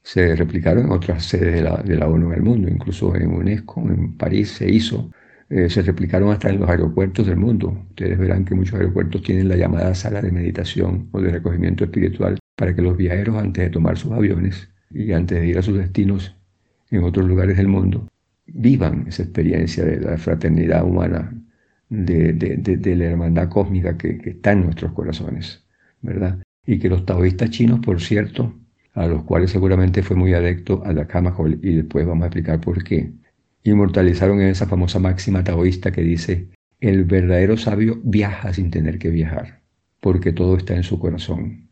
se replicaron en otras sedes de la, de la ONU en el mundo, incluso en UNESCO, en París se hizo, eh, se replicaron hasta en los aeropuertos del mundo. Ustedes verán que muchos aeropuertos tienen la llamada sala de meditación o de recogimiento espiritual para que los viajeros antes de tomar sus aviones y antes de ir a sus destinos en otros lugares del mundo, vivan esa experiencia de la fraternidad humana, de, la hermandad cósmica que, está en nuestros corazones, ¿verdad? Y que los taoístas chinos, por cierto, a los cuales seguramente fue muy adecto a la Kamahol y después vamos a explicar por qué. Inmortalizaron en esa famosa máxima taoísta que dice, el verdadero sabio viaja sin tener que viajar, porque todo está en su corazón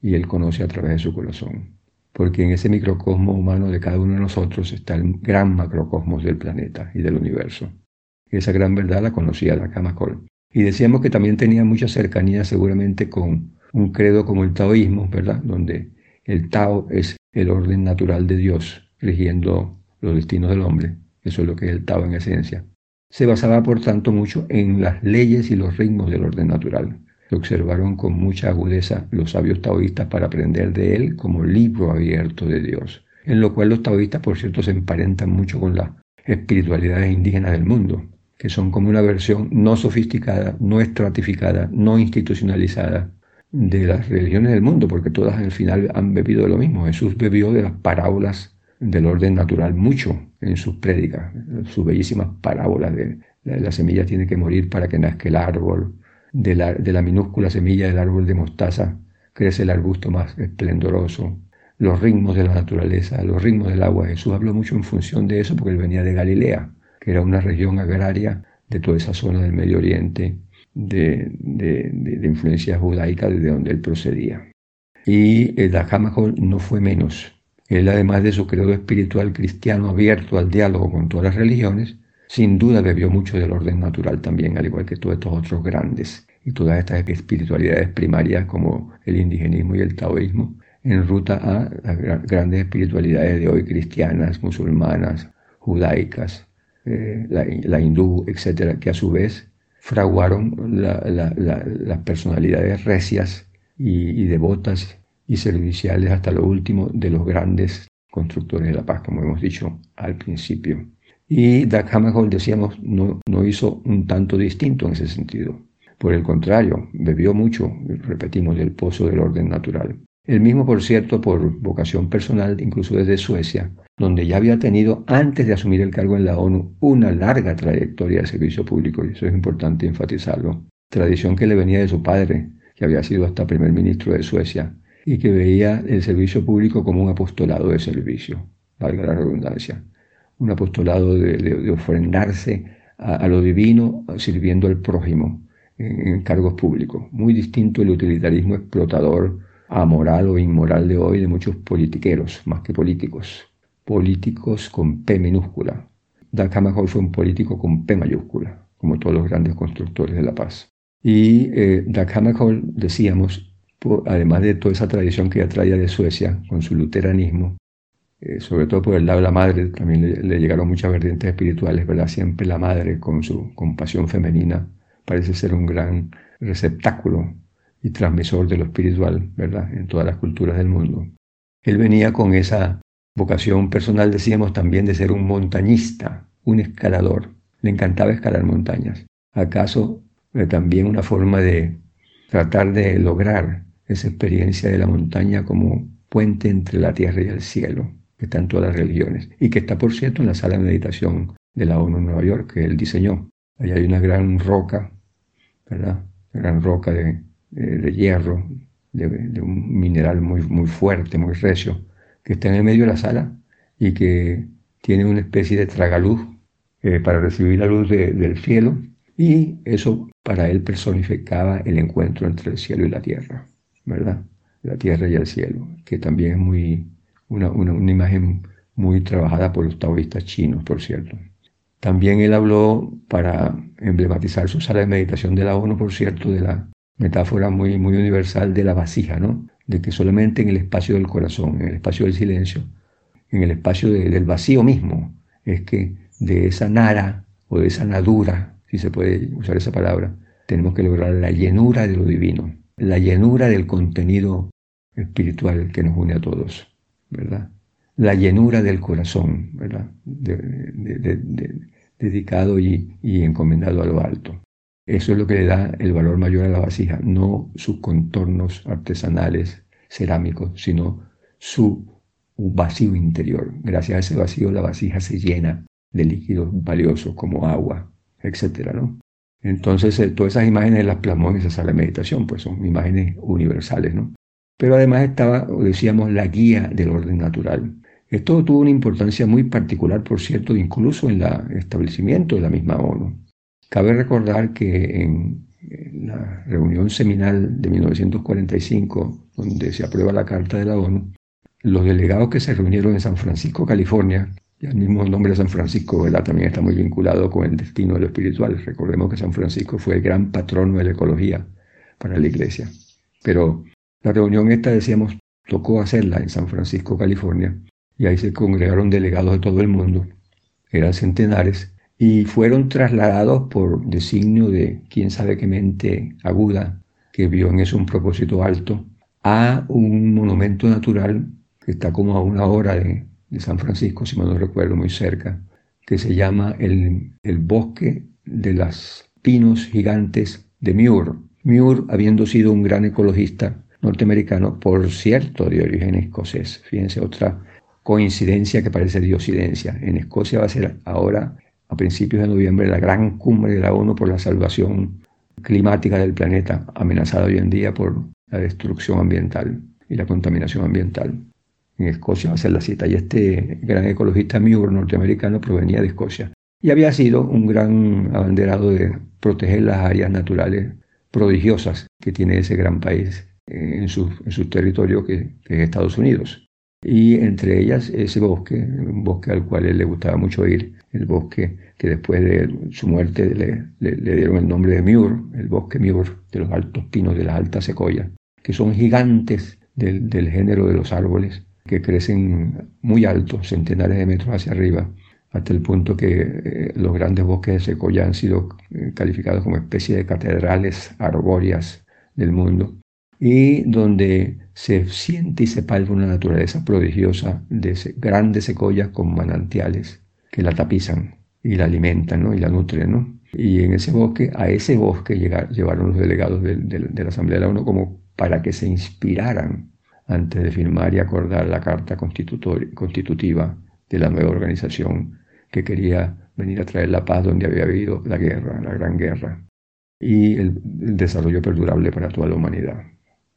y él conoce a través de su corazón. Porque en ese microcosmo humano de cada uno de nosotros está el gran macrocosmos del planeta y del universo. Esa gran verdad la conocía la Kamahol. Y decíamos que también tenía mucha cercanía seguramente con un credo como el taoísmo, ¿verdad? Donde el Tao es el orden natural de Dios, rigiendo los destinos del hombre. Eso es lo que es el Tao en esencia. Se basaba, por tanto, mucho en las leyes y los ritmos del orden natural. Lo observaron con mucha agudeza los sabios taoístas para aprender de él como libro abierto de Dios, en lo cual los taoístas, por cierto, se emparentan mucho con las espiritualidades indígenas del mundo, que son como una versión no sofisticada, no estratificada, no institucionalizada de las religiones del mundo, porque todas al final han bebido de lo mismo. Jesús bebió de las parábolas del orden natural mucho en sus prédicas, sus bellísimas parábolas de, la semilla tiene que morir para que nazca el árbol, de la, de la minúscula semilla del árbol de mostaza crece el arbusto más esplendoroso, los ritmos de la naturaleza, los ritmos del agua. Jesús habló mucho en función de eso porque él venía de Galilea, que era una región agraria de toda esa zona del Medio Oriente, de, de, influencia judaica desde donde él procedía. Y el no fue menos. Él, además de su credo espiritual cristiano abierto al diálogo con todas las religiones, sin duda bebió mucho del orden natural también, al igual que todos estos otros grandes. y todas estas espiritualidades primarias como el indigenismo y el taoísmo, en ruta a las grandes espiritualidades de hoy, cristianas, musulmanas, judaicas, eh, la, hindú, etcétera, que a su vez fraguaron las personalidades recias y, devotas y serviciales hasta lo último de los grandes constructores de la paz, como hemos dicho al principio. Y Dag Hammarskjöld, decíamos, no, no hizo un tanto distinto en ese sentido. Por el contrario, bebió mucho, repetimos, del pozo del orden natural. El mismo, por cierto, por vocación personal, incluso desde Suecia, donde ya había tenido, antes de asumir el cargo en la ONU, una larga trayectoria de servicio público, y eso es importante enfatizarlo. Tradición que le venía de su padre, que había sido hasta primer ministro de Suecia, y que veía el servicio público como un apostolado de servicio, valga la redundancia, un apostolado de, ofrendarse a, lo divino sirviendo al prójimo en, cargos públicos, muy distinto el utilitarismo explotador amoral o inmoral de hoy de muchos politiqueros, más que políticos. Políticos con P minúscula. Hammarskjöld fue un político con P mayúscula, como todos los grandes constructores de la paz. Y eh, Hammarskjöld, decíamos, además de toda esa tradición que ya traía de Suecia, con su luteranismo, eh, sobre todo por el lado de la madre, también le, le, llegaron muchas vertientes espirituales, ¿verdad? Siempre la madre, con su compasión femenina, parece ser un gran receptáculo y transmisor de lo espiritual, ¿verdad? En todas las culturas del mundo. Él venía con esa vocación personal, decíamos también, de ser un montañista, un escalador. Le encantaba escalar montañas. ¿Acaso eh, también una forma de tratar de lograr esa experiencia de la montaña como puente entre la tierra y el cielo, que está en todas las religiones, y que está, por cierto, en la sala de meditación de la ONU en Nueva York, que él diseñó. Allí hay una gran roca, ¿verdad? Una gran roca de eh, de hierro, de, un mineral muy, muy fuerte, muy recio, que está en el medio de la sala y que tiene una especie de tragaluz eh, para recibir la luz del cielo y eso para él personificaba el encuentro entre el cielo y la tierra, ¿verdad? La tierra y el cielo, que también es muy, una, una, una imagen muy trabajada por los taoístas chinos, por cierto. También él habló para emblematizar su sala de meditación de la ONU, por cierto, de la metáfora muy, muy universal de la vasija, ¿no? De que solamente en el espacio del corazón, en el espacio del silencio, en el espacio del vacío mismo, es que de esa nara o de esa nadura, si se puede usar esa palabra, tenemos que lograr la llenura de lo divino, la llenura del contenido espiritual que nos une a todos, ¿verdad? La llenura del corazón, ¿verdad? dedicado y, y encomendado a lo alto. Eso es lo que le da el valor mayor a la vasija, no sus contornos artesanales cerámicos, sino su vacío interior. Gracias a ese vacío la vasija se llena de líquidos valiosos como agua, etc. ¿no? Entonces, eh, todas esas imágenes las plasmó en esa sala de meditación, pues son imágenes universales, ¿no? Pero además estaba, decíamos, la guía del orden natural. Esto tuvo una importancia muy particular, por cierto, incluso en el establecimiento de la misma ONU. Cabe recordar que en, la reunión seminal de 1945, donde se aprueba la Carta de la ONU, los delegados que se reunieron en San Francisco, California, y el mismo nombre de San Francisco ¿verdad? también está muy vinculado con el destino de lo espiritual. Recordemos que San Francisco fue el gran patrono de la ecología para la iglesia. Pero la reunión esta, decíamos, tocó hacerla en San Francisco, California, y ahí se congregaron delegados de todo el mundo, eran centenares, y fueron trasladados por designio de quién sabe qué mente aguda que vio en eso un propósito alto a un monumento natural que está como a una hora de, San Francisco, si mal no recuerdo, muy cerca, que se llama el, el Bosque de los Pinos Gigantes de Muir. Muir, habiendo sido un gran ecologista norteamericano, por cierto, de origen escocés. Fíjense, otra coincidencia que parece diosidencia. En Escocia va a ser ahora a principios de noviembre la gran cumbre de la ONU por la salvación climática del planeta, amenazada hoy en día por la destrucción ambiental y la contaminación ambiental. En Escocia va a ser la cita y este gran ecologista Muir norteamericano provenía de Escocia y había sido un gran abanderado de proteger las áreas naturales prodigiosas que tiene ese gran país en su, en su territorio que, que es Estados Unidos. y entre ellas ese bosque, un bosque al cual le gustaba mucho ir, el bosque que después de su muerte le, dieron el nombre de Muir, el bosque Muir, de los altos pinos de las altas secoyas, que son gigantes del, del género de los árboles, que crecen muy altos, centenares de metros hacia arriba, hasta el punto que eh, los grandes bosques de secoya han sido eh, calificados como especie de catedrales arbóreas del mundo, y donde se siente y se palpa una naturaleza prodigiosa de grandes secoyas con manantiales que la tapizan y la alimentan ¿no? y la nutren. ¿no? Y en ese bosque, a ese bosque llevaron los delegados de, de la Asamblea de la ONU como para que se inspiraran antes de firmar y acordar la carta constitutiva de la nueva organización que quería venir a traer la paz donde había habido la guerra, la gran guerra, y el, desarrollo perdurable para toda la humanidad.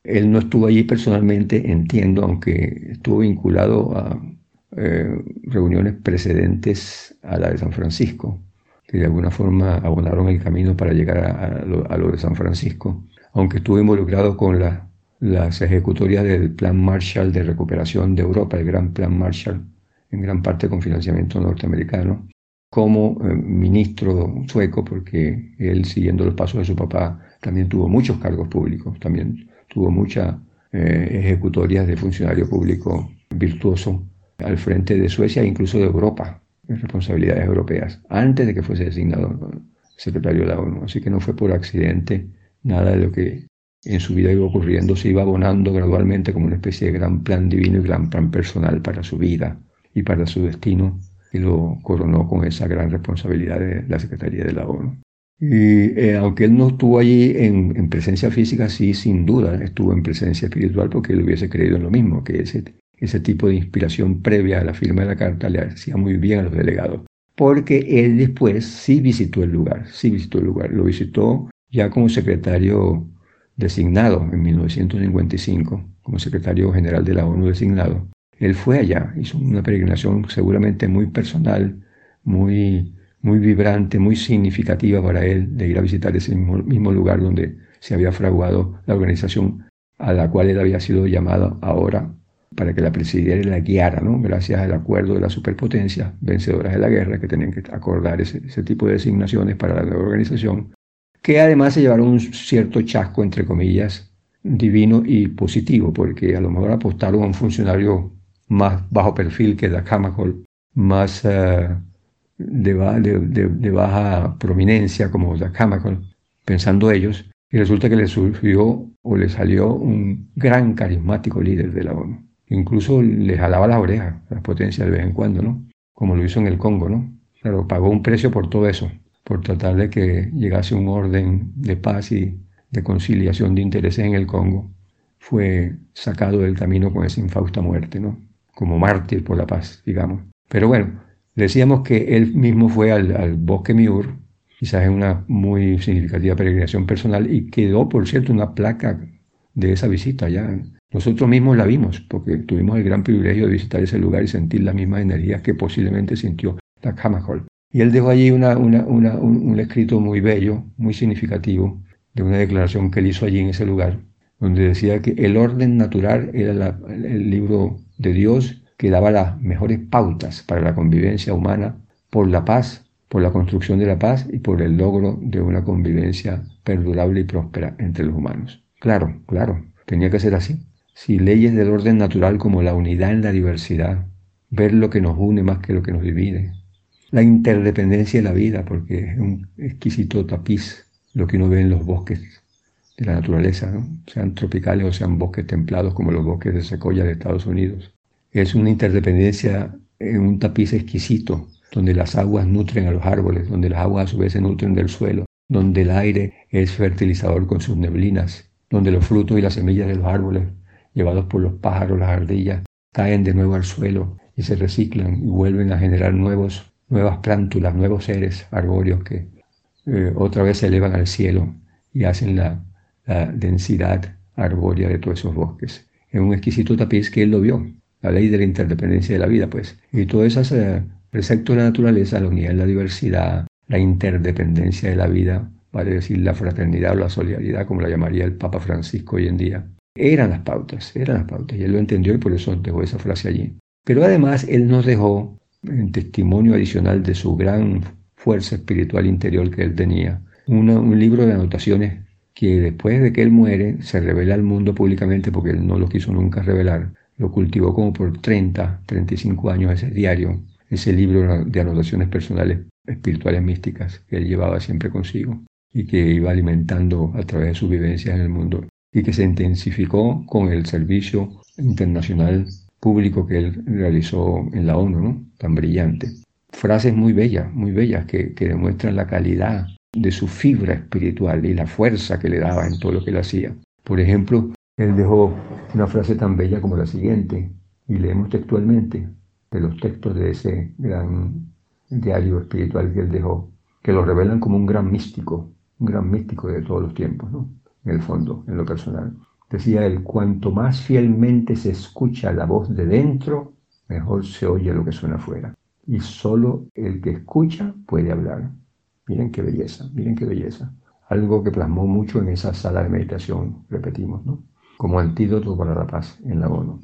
Él no estuvo allí personalmente, entiendo, aunque estuvo vinculado a eh, reuniones precedentes a la de San Francisco, que de alguna forma abonaron el camino para llegar a, lo, de San Francisco, aunque estuvo involucrado con las ejecutorias del Plan Marshall de recuperación de Europa, el Gran Plan Marshall, en gran parte con financiamiento norteamericano, como eh, ministro sueco, porque él, siguiendo los pasos de su papá, también tuvo muchos cargos públicos, también tuvo muchas eh, ejecutorias de funcionario público virtuoso al frente de Suecia e incluso de Europa, responsabilidades europeas, antes de que fuese designado secretario de la ONU. Así que no fue por accidente nada de lo que en su vida iba ocurriendo, se iba abonando gradualmente como una especie de gran plan divino y gran plan personal para su vida y para su destino, y lo coronó con esa gran responsabilidad de la Secretaría de la ONU. Y eh, aunque él no estuvo allí en, presencia física, sí, sin duda, estuvo en presencia espiritual porque él hubiese creído en lo mismo, que ese, ese tipo de inspiración previa a la firma de la carta le hacía muy bien a los delegados. Porque él después sí visitó el lugar, sí visitó el lugar, lo visitó ya como secretario designado en 1955, como secretario general de la ONU designado, él fue allá, hizo una peregrinación seguramente muy personal, muy, muy vibrante, muy significativa para él de ir a visitar ese mismo, lugar donde se había fraguado la organización a la cual él había sido llamado ahora para que la presidiera y la guiara, ¿no? gracias al acuerdo de las superpotencias vencedoras de la guerra que tenían que acordar ese, ese tipo de designaciones para la nueva organización, que además se llevaron un cierto chasco, entre comillas, divino y positivo, porque a lo mejor apostaron a un funcionario más bajo perfil que Hammarskjöld, más eh, de, baja prominencia como Hammarskjöld, pensando ellos, y resulta que le surgió o le salió un gran carismático líder de la ONU. Incluso le jalaba las orejas las potencias de vez en cuando, ¿no? Como lo hizo en el Congo, ¿no? Pero pagó un precio por todo eso, por tratar de que llegase un orden de paz y de conciliación de intereses en el Congo. Fue sacado del camino con esa infausta muerte, ¿no? como mártir por la paz, digamos. Pero bueno, decíamos que él mismo fue al, bosque Miur, quizás en una muy significativa peregrinación personal, y quedó, por cierto, una placa de esa visita allá. Nosotros mismos la vimos, porque tuvimos el gran privilegio de visitar ese lugar y sentir las mismas energías que posiblemente sintió Hammarskjöld. Y él dejó allí una, un, escrito muy bello, muy significativo, de una declaración que él hizo allí en ese lugar, donde decía que el orden natural era el libro de Dios que daba las mejores pautas para la convivencia humana por la paz, por la construcción de la paz y por el logro de una convivencia perdurable y próspera entre los humanos. Claro, claro, tenía que ser así. Si leyes del orden natural como la unidad en la diversidad, ver lo que nos une más que lo que nos divide, la interdependencia de la vida, porque es un exquisito tapiz lo que uno ve en los bosques de la naturaleza, sean tropicales o sean bosques templados como los bosques de secoya de Estados Unidos. Es una interdependencia en un tapiz exquisito, donde las aguas nutren a los árboles, donde las aguas a su vez se nutren del suelo, donde el aire es fertilizador con sus neblinas, donde los frutos y las semillas de los árboles, llevados por los pájaros, las ardillas, caen de nuevo al suelo y se reciclan y vuelven a generar nuevos, nuevas plántulas, nuevos seres arbóreos que eh, otra vez se elevan al cielo y hacen la la densidad arbórea de todos esos bosques. Es un exquisito tapiz que él lo vio, la ley de la interdependencia de la vida, pues. Y todos esos eh, preceptos de la naturaleza, la unidad la diversidad, la interdependencia de la vida, vale decir la fraternidad o la solidaridad, como la llamaría el Papa Francisco hoy en día, Eran las pautas, eran las pautas, y él lo entendió y por eso dejó esa frase allí. Pero además él nos dejó, en testimonio adicional de su gran fuerza espiritual interior que él tenía, un libro de anotaciones que después de que él muere se revela al mundo públicamente porque él no lo quiso nunca revelar. Lo cultivó como por 30, 35 años ese diario, ese libro de anotaciones personales espirituales místicas que él llevaba siempre consigo y que iba alimentando a través de sus vivencias en el mundo y que se intensificó con el servicio internacional público que él realizó en la ONU, ¿no? tan brillante. Frases muy bellas, muy bellas, que, que demuestran la calidad de su fibra espiritual y la fuerza que le daba en todo lo que él hacía. Por ejemplo, él dejó una frase tan bella como la siguiente, y leemos textualmente de los textos de ese gran diario espiritual que él dejó, que lo revelan como un gran místico, un gran místico de todos los tiempos, ¿no? en el fondo, en lo personal. Decía él, cuanto más fielmente se escucha la voz de dentro, mejor se oye lo que suena afuera. Y solo el que escucha puede hablar. Miren qué belleza, miren qué belleza. Algo que plasmó mucho en esa sala de meditación, repetimos, ¿no? Como antídoto para la paz en la ONU.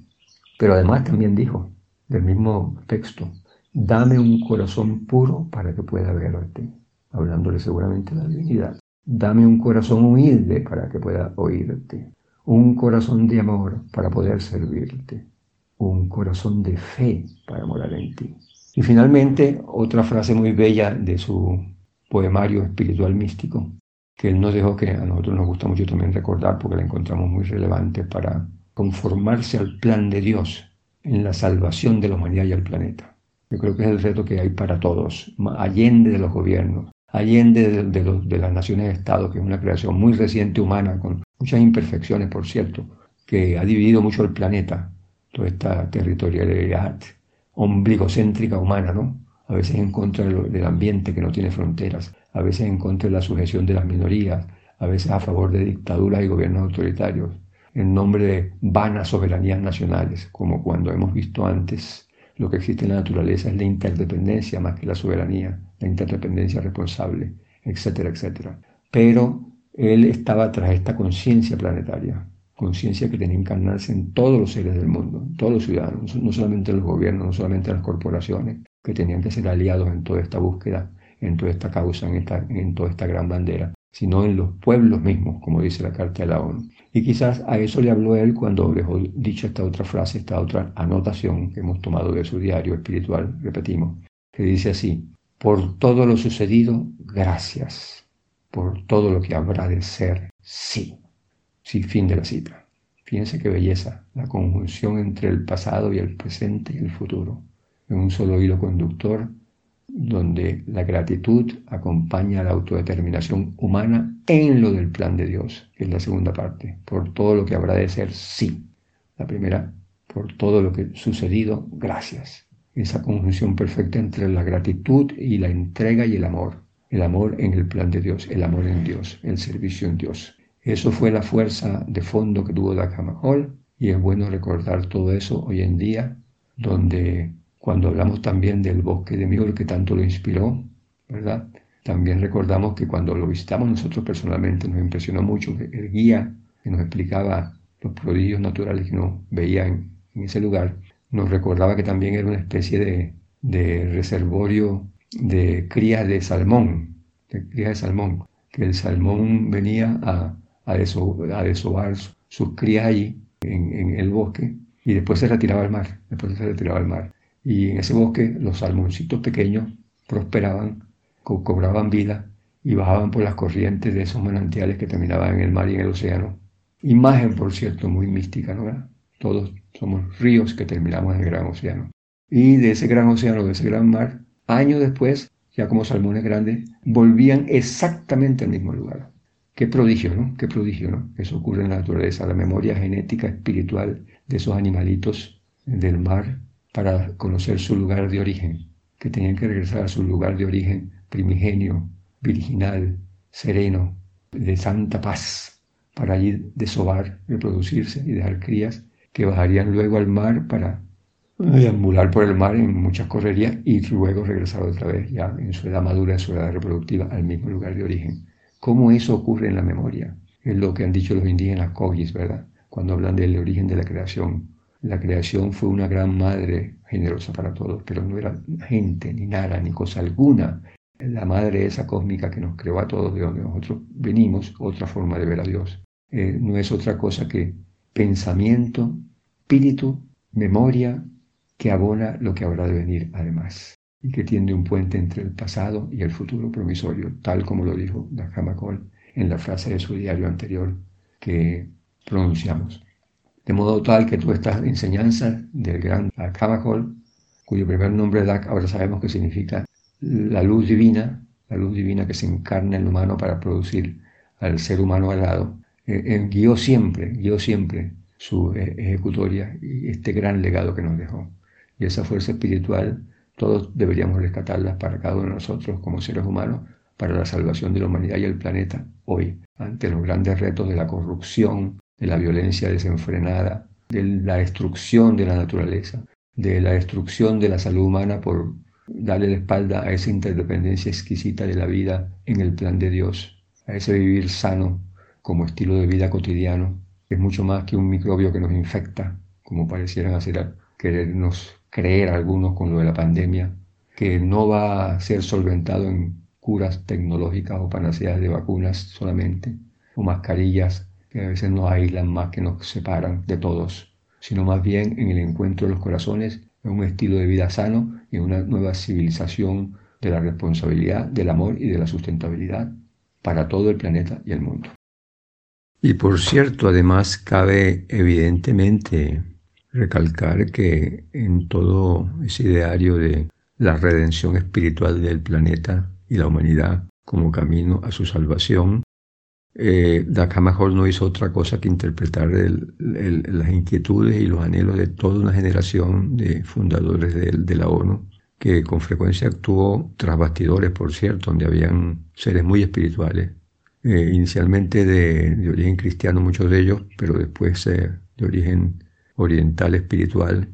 Pero además también dijo, del mismo texto, dame un corazón puro para que pueda verte, hablándole seguramente de la divinidad. Dame un corazón humilde para que pueda oírte, un corazón de amor para poder servirte, un corazón de fe para morar en ti. Y finalmente, otra frase muy bella de su poemario espiritual místico, que él nos dejó que a nosotros nos gusta mucho también recordar porque la encontramos muy relevante para conformarse al plan de Dios en la salvación de la humanidad y el planeta. Yo creo que es el reto que hay para todos, allende de los gobiernos, allende de, las naciones de Estado, que es una creación muy reciente humana, con muchas imperfecciones, por cierto, que ha dividido mucho el planeta, toda esta territorialidad ombligocéntrica humana, ¿no? A veces en contra del ambiente que no tiene fronteras, a veces en contra de la sujeción de las minorías, a veces a favor de dictaduras y gobiernos autoritarios, en nombre de vanas soberanías nacionales, como cuando hemos visto antes lo que existe en la naturaleza es la interdependencia más que la soberanía, la interdependencia responsable, etcétera, etcétera. Pero él estaba tras esta conciencia planetaria, conciencia que tenía que encarnarse en todos los seres del mundo, todos los ciudadanos, no solamente en los gobiernos, no solamente en las corporaciones, que tenían que ser aliados en toda esta búsqueda, en toda esta causa, en, toda esta gran bandera, sino en los pueblos mismos, como dice la Carta de la ONU. Y quizás a eso le habló él cuando dejó dicho esta otra frase, esta otra anotación que hemos tomado de su diario espiritual, repetimos, que dice así, por todo lo sucedido, gracias, por todo lo que habrá de ser, sí. Sí, fin de la cita. Fíjense qué belleza, la conjunción entre el pasado y el presente y el futuro, en un solo hilo conductor donde la gratitud acompaña a la autodeterminación humana en lo del plan de Dios, que es la segunda parte, por todo lo que habrá de ser, sí. La primera, por todo lo que sucedido, gracias. Esa conjunción perfecta entre la gratitud y la entrega y el amor. El amor en el plan de Dios, el amor en Dios, el servicio en Dios. Eso fue la fuerza de fondo que tuvo Hall y es bueno recordar todo eso hoy en día, donde cuando hablamos también del bosque de Miol que tanto lo inspiró, ¿verdad? También recordamos que cuando lo visitamos nosotros personalmente nos impresionó mucho el guía que nos explicaba los prodigios naturales que nos veía en, ese lugar, nos recordaba que también era una especie de, reservorio de crías de salmón, crías de salmón, que el salmón venía a, a, desovar sus crías allí en, en, el bosque y después se retiraba al mar, después se retiraba al mar. Y en ese bosque los salmoncitos pequeños prosperaban, cobraban vida y bajaban por las corrientes de esos manantiales que terminaban en el mar y en el océano. Imagen, por cierto, muy mística, ¿no? Todos somos ríos que terminamos en el gran océano. Y de ese gran océano, de ese gran mar, años después, ya como salmones grandes, volvían exactamente al mismo lugar. Qué prodigio, ¿no? Qué prodigio, ¿no? Eso ocurre en la naturaleza, la memoria genética espiritual de esos animalitos del mar para conocer su lugar de origen, que tenían que regresar a su lugar de origen primigenio, virginal, sereno, de santa paz, para allí desovar, reproducirse y dejar crías que bajarían luego al mar para deambular por el mar en muchas correrías y luego regresar otra vez ya en su edad madura, en su edad reproductiva, al mismo lugar de origen. ¿Cómo eso ocurre en la memoria? Es lo que han dicho los indígenas cogis, ¿verdad? cuando hablan del origen de la creación. La creación fue una gran madre generosa para todos, pero no era gente, ni nada, ni cosa alguna. La madre esa cósmica que nos creó a todos, de donde nosotros venimos, otra forma de ver a Dios. Eh, no es otra cosa que pensamiento, espíritu, memoria, que abona lo que habrá de venir además y que tiende un puente entre el pasado y el futuro promisorio, tal como lo dijo Dajama en la frase de su diario anterior que pronunciamos. De modo tal que todas estas enseñanzas del gran Kamakol, cuyo primer nombre Dak ahora sabemos que significa la luz divina, la luz divina que se encarna en el humano para producir al ser humano al lado, eh, eh, guió siempre, guió siempre su eh, ejecutoria y este gran legado que nos dejó. Y esa fuerza espiritual todos deberíamos rescatarla para cada uno de nosotros como seres humanos, para la salvación de la humanidad y el planeta hoy, ante los grandes retos de la corrupción, de la violencia desenfrenada, de la destrucción de la naturaleza, de la destrucción de la salud humana por darle la espalda a esa interdependencia exquisita de la vida en el plan de Dios, a ese vivir sano como estilo de vida cotidiano, que es mucho más que un microbio que nos infecta, como parecieran hacer querernos creer algunos con lo de la pandemia, que no va a ser solventado en curas tecnológicas o panaceas de vacunas solamente, o mascarillas que a veces nos aíslan más que nos separan de todos, sino más bien en el encuentro de los corazones, en un estilo de vida sano y en una nueva civilización de la responsabilidad, del amor y de la sustentabilidad para todo el planeta y el mundo. Y por cierto, además cabe evidentemente recalcar que en todo ese ideario de la redención espiritual del planeta y la humanidad como camino a su salvación, eh, no hizo otra cosa que interpretar las inquietudes y los anhelos de toda una generación de fundadores de, la ONU, que con frecuencia actuó tras bastidores, por cierto, donde habían seres muy espirituales, eh, inicialmente de, origen cristiano muchos de ellos, pero después eh, de origen oriental espiritual,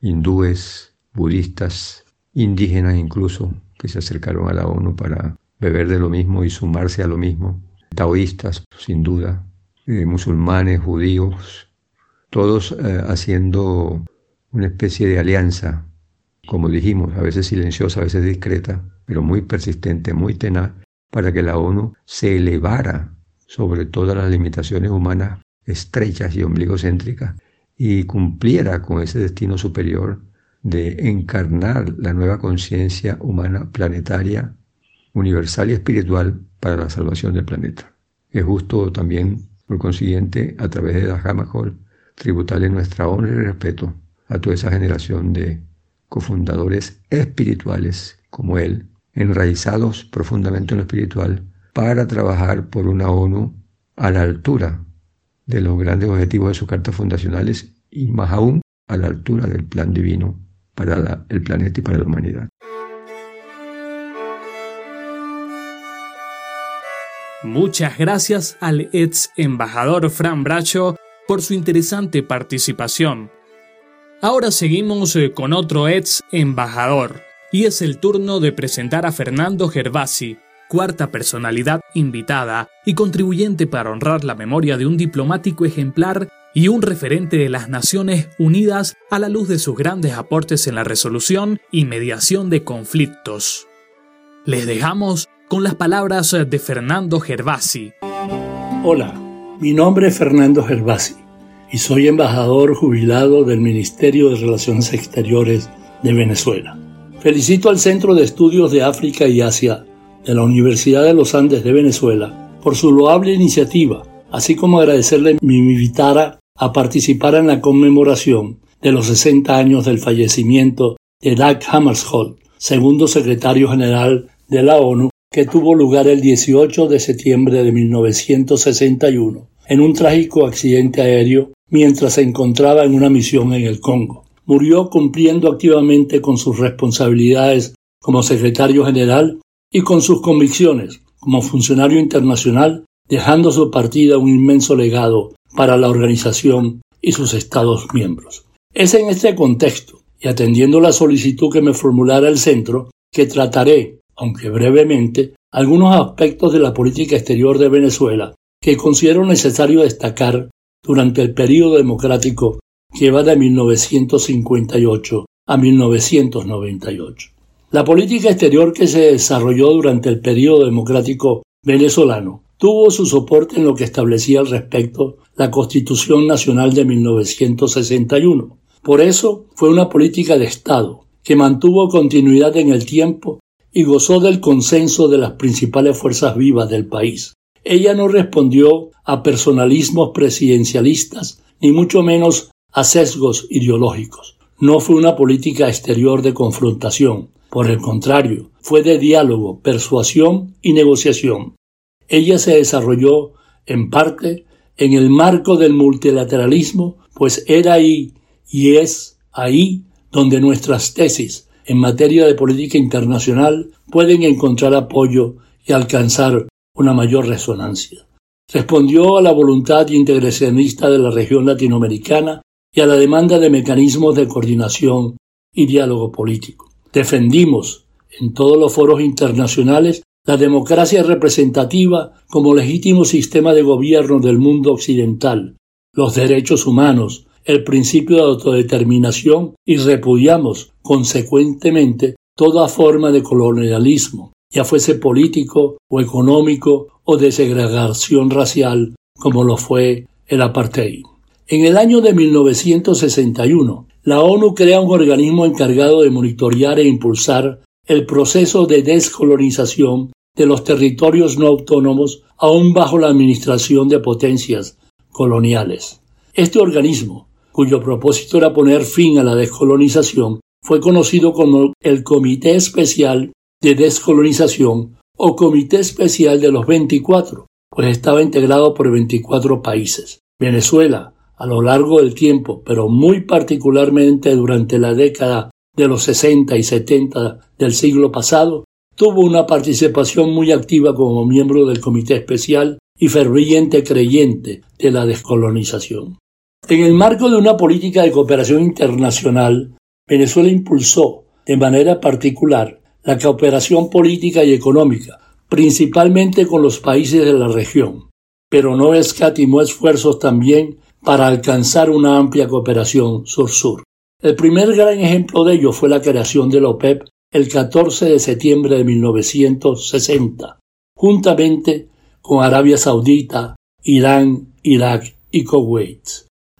hindúes, budistas, indígenas incluso, que se acercaron a la ONU para beber de lo mismo y sumarse a lo mismo taoístas, sin duda, eh, musulmanes, judíos, todos eh, haciendo una especie de alianza, como dijimos, a veces silenciosa, a veces discreta, pero muy persistente, muy tenaz, para que la ONU se elevara sobre todas las limitaciones humanas estrechas y ombligocéntricas y cumpliera con ese destino superior de encarnar la nueva conciencia humana planetaria, universal y espiritual para la salvación del planeta. Es justo también, por consiguiente, a través de la Hall, tributarle nuestra honra y respeto a toda esa generación de cofundadores espirituales como él, enraizados profundamente en lo espiritual, para trabajar por una ONU a la altura de los grandes objetivos de sus cartas fundacionales y más aún a la altura del plan divino para el planeta y para la humanidad. Muchas gracias al ex embajador Fran Bracho por su interesante participación. Ahora seguimos eh, con otro ex embajador, y es el turno de presentar a Fernando Gervasi, cuarta personalidad invitada y contribuyente para honrar la memoria de un diplomático ejemplar y un referente de las Naciones Unidas a la luz de sus grandes aportes en la resolución y mediación de conflictos. Les dejamos con las palabras de Fernando Gervasi. Hola, mi nombre es Fernando Gervasi y soy embajador jubilado del Ministerio de Relaciones Exteriores de Venezuela. Felicito al Centro de Estudios de África y Asia de la Universidad de los Andes de Venezuela por su loable iniciativa, así como agradecerle mi invitara a participar en la conmemoración de los 60 años del fallecimiento de Dag Hammarskjöld, segundo secretario general de la ONU que tuvo lugar el 18 de septiembre de 1961 en un trágico accidente aéreo mientras se encontraba en una misión en el Congo. Murió cumpliendo activamente con sus responsabilidades como secretario general y con sus convicciones como funcionario internacional, dejando su partida un inmenso legado para la organización y sus Estados miembros. Es en este contexto, y atendiendo la solicitud que me formulara el centro, que trataré aunque brevemente, algunos aspectos de la política exterior de Venezuela que considero necesario destacar durante el período democrático que va de 1958 a 1998. La política exterior que se desarrolló durante el período democrático venezolano tuvo su soporte en lo que establecía al respecto la Constitución Nacional de 1961. Por eso fue una política de Estado que mantuvo continuidad en el tiempo y gozó del consenso de las principales fuerzas vivas del país. Ella no respondió a personalismos presidencialistas, ni mucho menos a sesgos ideológicos. No fue una política exterior de confrontación, por el contrario, fue de diálogo, persuasión y negociación. Ella se desarrolló, en parte, en el marco del multilateralismo, pues era ahí y es ahí donde nuestras tesis en materia de política internacional pueden encontrar apoyo y alcanzar una mayor resonancia. Respondió a la voluntad integracionista de la región latinoamericana y a la demanda de mecanismos de coordinación y diálogo político. Defendimos en todos los foros internacionales la democracia representativa como legítimo sistema de gobierno del mundo occidental, los derechos humanos, el principio de autodeterminación y repudiamos consecuentemente toda forma de colonialismo, ya fuese político o económico o de segregación racial como lo fue el apartheid. En el año de 1961, la ONU crea un organismo encargado de monitorear e impulsar el proceso de descolonización de los territorios no autónomos aún bajo la administración de potencias coloniales. Este organismo, cuyo propósito era poner fin a la descolonización, fue conocido como el Comité Especial de Descolonización o Comité Especial de los 24, pues estaba integrado por 24 países. Venezuela, a lo largo del tiempo, pero muy particularmente durante la década de los 60 y 70 del siglo pasado, tuvo una participación muy activa como miembro del Comité Especial y ferviente creyente de la descolonización. En el marco de una política de cooperación internacional, Venezuela impulsó de manera particular la cooperación política y económica, principalmente con los países de la región, pero no escatimó esfuerzos también para alcanzar una amplia cooperación sur-sur. El primer gran ejemplo de ello fue la creación de la OPEP el 14 de septiembre de 1960, juntamente con Arabia Saudita, Irán, Irak y Kuwait.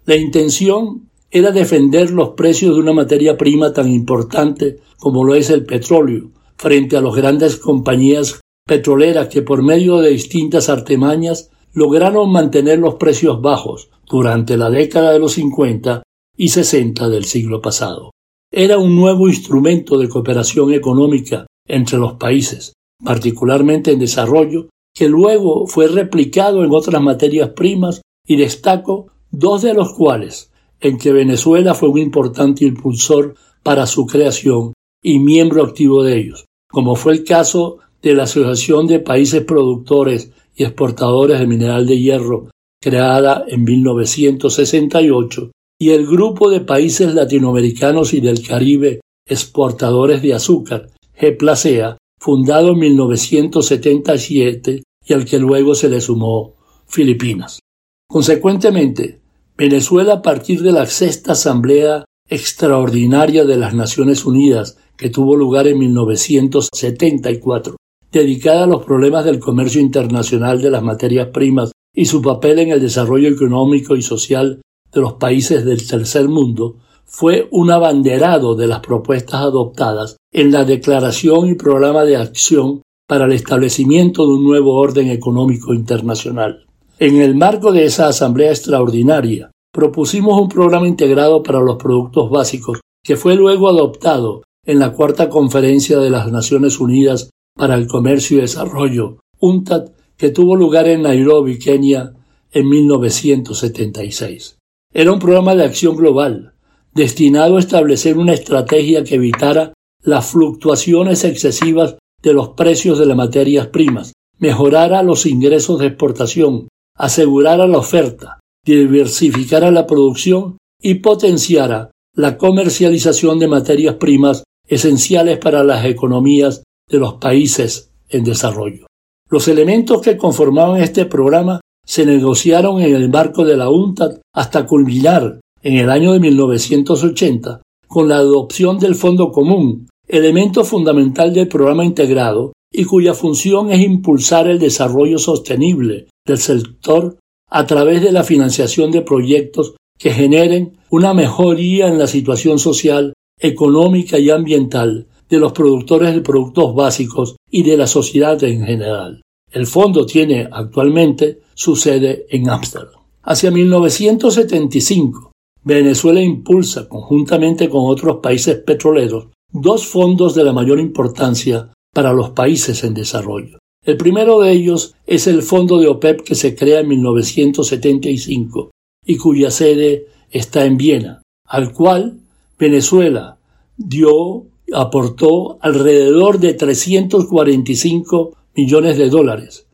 La intención era defender los precios de una materia prima tan importante como lo es el petróleo, frente a las grandes compañías petroleras que por medio de distintas artemañas lograron mantener los precios bajos durante la década de los 50 y 60 del siglo pasado. Era un nuevo instrumento de cooperación económica entre los países, particularmente en desarrollo, que luego fue replicado en otras materias primas y destaco dos de los cuales, en que Venezuela fue un importante impulsor para su creación y miembro activo de ellos, como fue el caso de la Asociación de Países Productores y Exportadores de Mineral de Hierro, creada en 1968, y el Grupo de Países Latinoamericanos y del Caribe Exportadores de Azúcar, GPLACEA, fundado en 1977 y al que luego se le sumó Filipinas. Consecuentemente, Venezuela a partir de la sexta Asamblea Extraordinaria de las Naciones Unidas que tuvo lugar en 1974 dedicada a los problemas del comercio internacional de las materias primas y su papel en el desarrollo económico y social de los países del tercer mundo, fue un abanderado de las propuestas adoptadas en la Declaración y Programa de Acción para el establecimiento de un nuevo orden económico internacional. En el marco de esa Asamblea Extraordinaria, propusimos un programa integrado para los productos básicos que fue luego adoptado en la Cuarta Conferencia de las Naciones Unidas para el Comercio y Desarrollo, UNTAD, que tuvo lugar en Nairobi, Kenia, en 1976. Era un programa de acción global, destinado a establecer una estrategia que evitara las fluctuaciones excesivas de los precios de las materias primas, mejorara los ingresos de exportación, asegurara la oferta, diversificara la producción y potenciara la comercialización de materias primas esenciales para las economías de los países en desarrollo. Los elementos que conformaban este programa se negociaron en el marco de la UNTAD hasta culminar en el año de 1980 con la adopción del Fondo Común, elemento fundamental del programa integrado y cuya función es impulsar el desarrollo sostenible del sector a través de la financiación de proyectos que generen una mejoría en la situación social, económica y ambiental de los productores de productos básicos y de la sociedad en general. El fondo tiene actualmente su sede en Ámsterdam. Hacia 1975, Venezuela impulsa, conjuntamente con otros países petroleros, dos fondos de la mayor importancia para los países en desarrollo. El primero de ellos es el Fondo de OPEP que se crea en 1975 y cuya sede está en Viena, al cual Venezuela dio, aportó alrededor de 345 millones de dólares.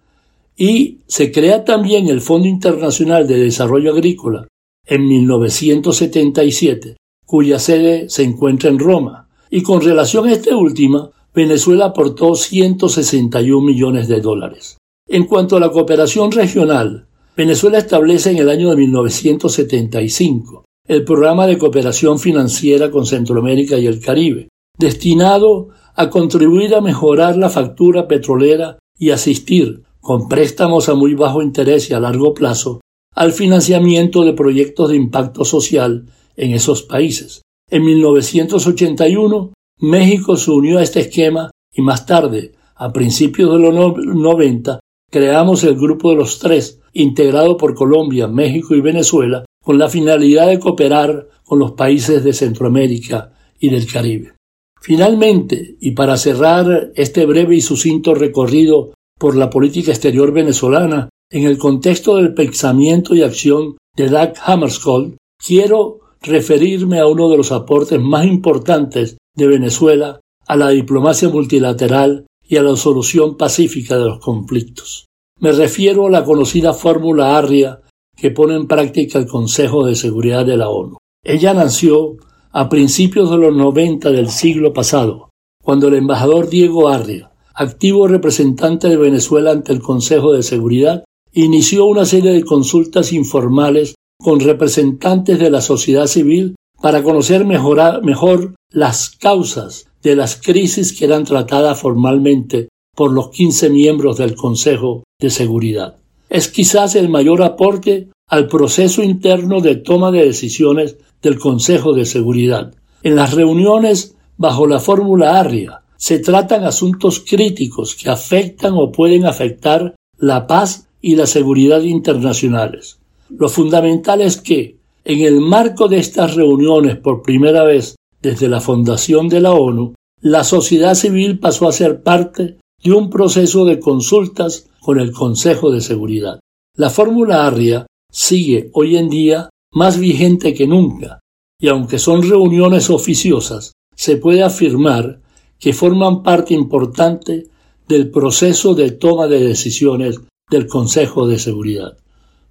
Y se crea también el Fondo Internacional de Desarrollo Agrícola en 1977, cuya sede se encuentra en Roma. Y con relación a esta última, Venezuela aportó 161 millones de dólares. En cuanto a la cooperación regional, Venezuela establece en el año de 1975 el Programa de Cooperación Financiera con Centroamérica y el Caribe, destinado a contribuir a mejorar la factura petrolera y asistir, con préstamos a muy bajo interés y a largo plazo, al financiamiento de proyectos de impacto social en esos países. En 1981, México se unió a este esquema y más tarde, a principios de los 90, creamos el Grupo de los Tres, integrado por Colombia, México y Venezuela, con la finalidad de cooperar con los países de Centroamérica y del Caribe. Finalmente, y para cerrar este breve y sucinto recorrido por la política exterior venezolana en el contexto del pensamiento y acción de Doug Hammarskjöld, quiero referirme a uno de los aportes más importantes de Venezuela a la diplomacia multilateral y a la solución pacífica de los conflictos. Me refiero a la conocida fórmula Arria que pone en práctica el Consejo de Seguridad de la ONU. Ella nació a principios de los 90 del siglo pasado, cuando el embajador Diego Arria, activo representante de Venezuela ante el Consejo de Seguridad, inició una serie de consultas informales con representantes de la sociedad civil para conocer mejor las causas de las crisis que eran tratadas formalmente por los 15 miembros del Consejo de Seguridad. Es quizás el mayor aporte al proceso interno de toma de decisiones del Consejo de Seguridad. En las reuniones bajo la fórmula Arria se tratan asuntos críticos que afectan o pueden afectar la paz y la seguridad internacionales. Lo fundamental es que, en el marco de estas reuniones por primera vez desde la fundación de la ONU, la sociedad civil pasó a ser parte de un proceso de consultas con el Consejo de Seguridad. La fórmula Arria sigue hoy en día más vigente que nunca, y aunque son reuniones oficiosas, se puede afirmar que forman parte importante del proceso de toma de decisiones del Consejo de Seguridad.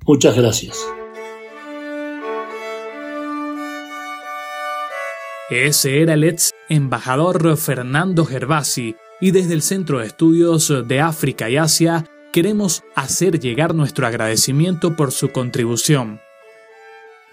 Muchas gracias. Ese era el ex embajador Fernando Gervasi y desde el Centro de Estudios de África y Asia queremos hacer llegar nuestro agradecimiento por su contribución.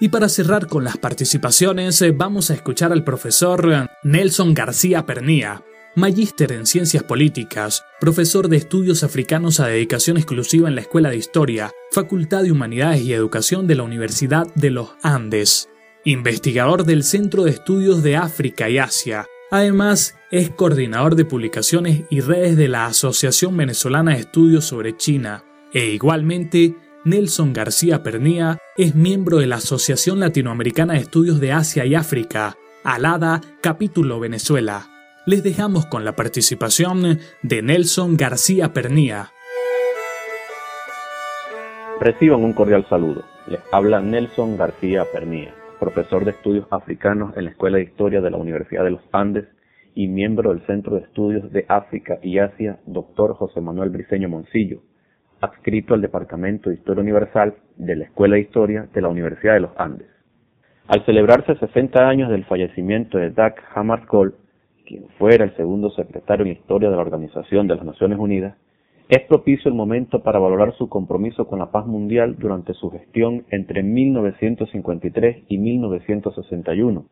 Y para cerrar con las participaciones, eh, vamos a escuchar al profesor Nelson García Pernía, magíster en Ciencias Políticas, profesor de Estudios Africanos a dedicación exclusiva en la Escuela de Historia, Facultad de Humanidades y Educación de la Universidad de los Andes, investigador del Centro de Estudios de África y Asia. Además, es coordinador de publicaciones y redes de la Asociación Venezolana de Estudios sobre China e igualmente Nelson García Pernía es miembro de la Asociación Latinoamericana de Estudios de Asia y África, ALADA, capítulo Venezuela. Les dejamos con la participación de Nelson García Pernía. Reciban un cordial saludo. Les habla Nelson García Pernía, profesor de estudios africanos en la Escuela de Historia de la Universidad de los Andes y miembro del Centro de Estudios de África y Asia, Dr. José Manuel Briceño Moncillo, adscrito al Departamento de Historia Universal de la Escuela de Historia de la Universidad de los Andes. Al celebrarse 60 años del fallecimiento de Doug Hammarskjöld, quien fuera el segundo secretario en historia de la Organización de las Naciones Unidas, Es propicio el momento para valorar su compromiso con la paz mundial durante su gestión entre 1953 y 1961.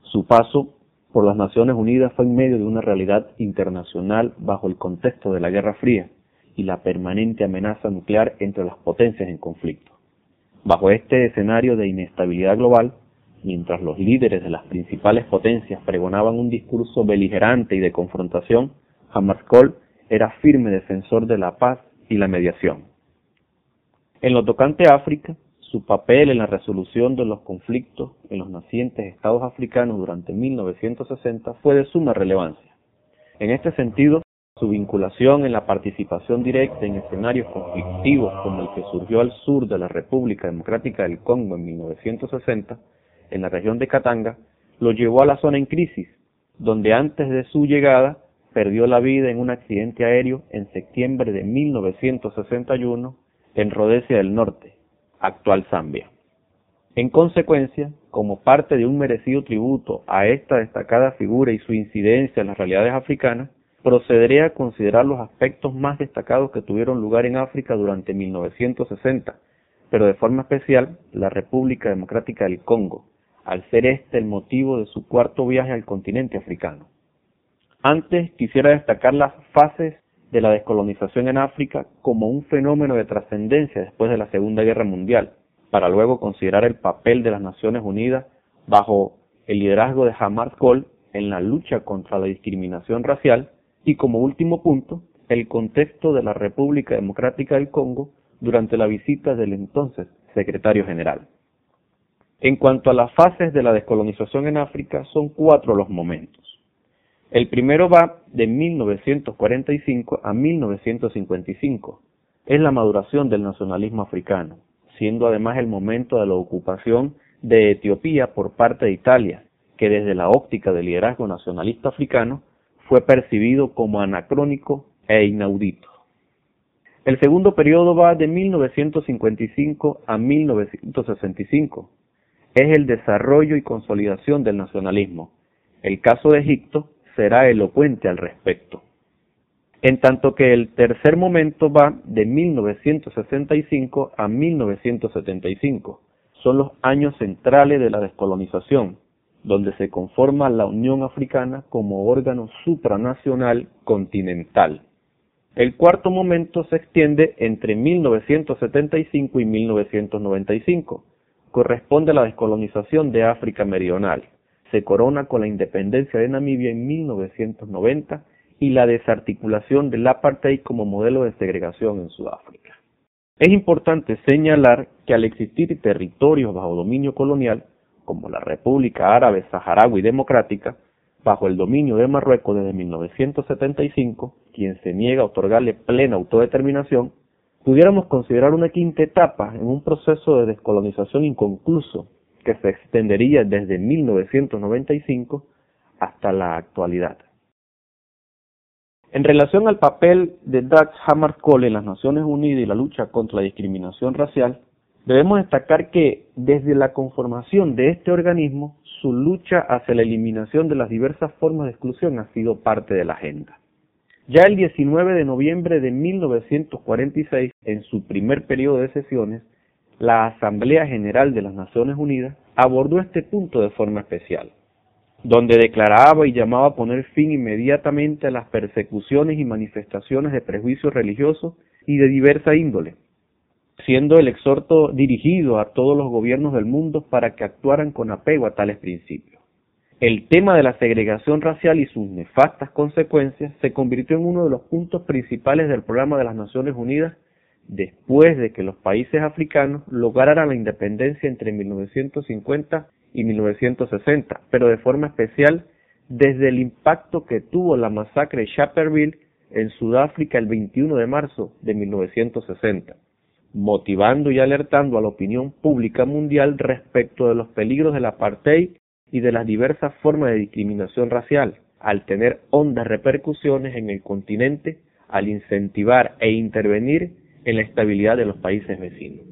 Su paso por las Naciones Unidas fue en medio de una realidad internacional bajo el contexto de la Guerra Fría y la permanente amenaza nuclear entre las potencias en conflicto. Bajo este escenario de inestabilidad global, mientras los líderes de las principales potencias pregonaban un discurso beligerante y de confrontación, Hammarskjöld era firme defensor de la paz y la mediación. En lo tocante a África, su papel en la resolución de los conflictos en los nacientes estados africanos durante 1960 fue de suma relevancia. En este sentido, su vinculación en la participación directa en escenarios conflictivos como el que surgió al sur de la República Democrática del Congo en 1960, en la región de Katanga, lo llevó a la zona en crisis, donde antes de su llegada perdió la vida en un accidente aéreo en septiembre de 1961 en Rhodesia del Norte, actual Zambia. En consecuencia, como parte de un merecido tributo a esta destacada figura y su incidencia en las realidades africanas, procederé a considerar los aspectos más destacados que tuvieron lugar en África durante 1960, pero de forma especial la República Democrática del Congo, al ser este el motivo de su cuarto viaje al continente africano. Antes quisiera destacar las fases de la descolonización en África como un fenómeno de trascendencia después de la Segunda Guerra Mundial, para luego considerar el papel de las Naciones Unidas bajo el liderazgo de Hammarskjöld en la lucha contra la discriminación racial y como último punto, el contexto de la República Democrática del Congo durante la visita del entonces secretario general. En cuanto a las fases de la descolonización en África, son cuatro los momentos. El primero va de 1945 a 1955. Es la maduración del nacionalismo africano, siendo además el momento de la ocupación de Etiopía por parte de Italia, que desde la óptica del liderazgo nacionalista africano fue percibido como anacrónico e inaudito. El segundo periodo va de 1955 a 1965. Es el desarrollo y consolidación del nacionalismo. El caso de Egipto será elocuente al respecto. En tanto que el tercer momento va de 1965 a 1975. Son los años centrales de la descolonización, donde se conforma la Unión Africana como órgano supranacional continental. El cuarto momento se extiende entre 1975 y 1995. Corresponde a la descolonización de África Meridional se corona con la independencia de Namibia en 1990 y la desarticulación del apartheid como modelo de segregación en Sudáfrica. Es importante señalar que al existir territorios bajo dominio colonial, como la República Árabe Saharaui Democrática, bajo el dominio de Marruecos desde 1975, quien se niega a otorgarle plena autodeterminación, pudiéramos considerar una quinta etapa en un proceso de descolonización inconcluso que se extendería desde 1995 hasta la actualidad. En relación al papel de Dag Hammarskjöld en las Naciones Unidas y la lucha contra la discriminación racial, debemos destacar que desde la conformación de este organismo, su lucha hacia la eliminación de las diversas formas de exclusión ha sido parte de la agenda. Ya el 19 de noviembre de 1946, en su primer periodo de sesiones, la Asamblea General de las Naciones Unidas abordó este punto de forma especial, donde declaraba y llamaba a poner fin inmediatamente a las persecuciones y manifestaciones de prejuicios religiosos y de diversa índole, siendo el exhorto dirigido a todos los gobiernos del mundo para que actuaran con apego a tales principios. El tema de la segregación racial y sus nefastas consecuencias se convirtió en uno de los puntos principales del programa de las Naciones Unidas después de que los países africanos lograran la independencia entre 1950 y 1960, pero de forma especial desde el impacto que tuvo la masacre de Sharpeville en Sudáfrica el 21 de marzo de 1960, motivando y alertando a la opinión pública mundial respecto de los peligros del apartheid y de las diversas formas de discriminación racial, al tener hondas repercusiones en el continente, al incentivar e intervenir en la estabilidad de los países vecinos.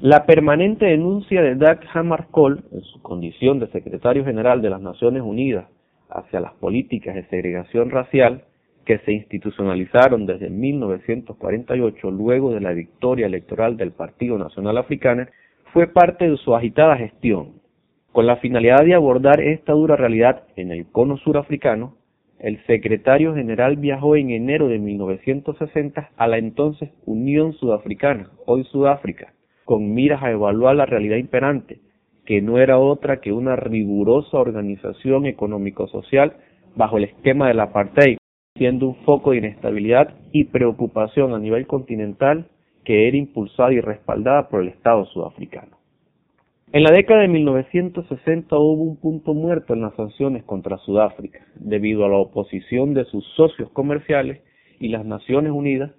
La permanente denuncia de Dag Hammarskjöld, en su condición de secretario general de las Naciones Unidas hacia las políticas de segregación racial, que se institucionalizaron desde 1948 luego de la victoria electoral del Partido Nacional Africano fue parte de su agitada gestión. Con la finalidad de abordar esta dura realidad en el cono surafricano, el secretario general viajó en enero de 1960 a la entonces Unión Sudafricana, hoy Sudáfrica, con miras a evaluar la realidad imperante, que no era otra que una rigurosa organización económico-social bajo el esquema del apartheid, siendo un foco de inestabilidad y preocupación a nivel continental que era impulsada y respaldada por el Estado sudafricano. En la década de 1960 hubo un punto muerto en las sanciones contra Sudáfrica, debido a la oposición de sus socios comerciales y las Naciones Unidas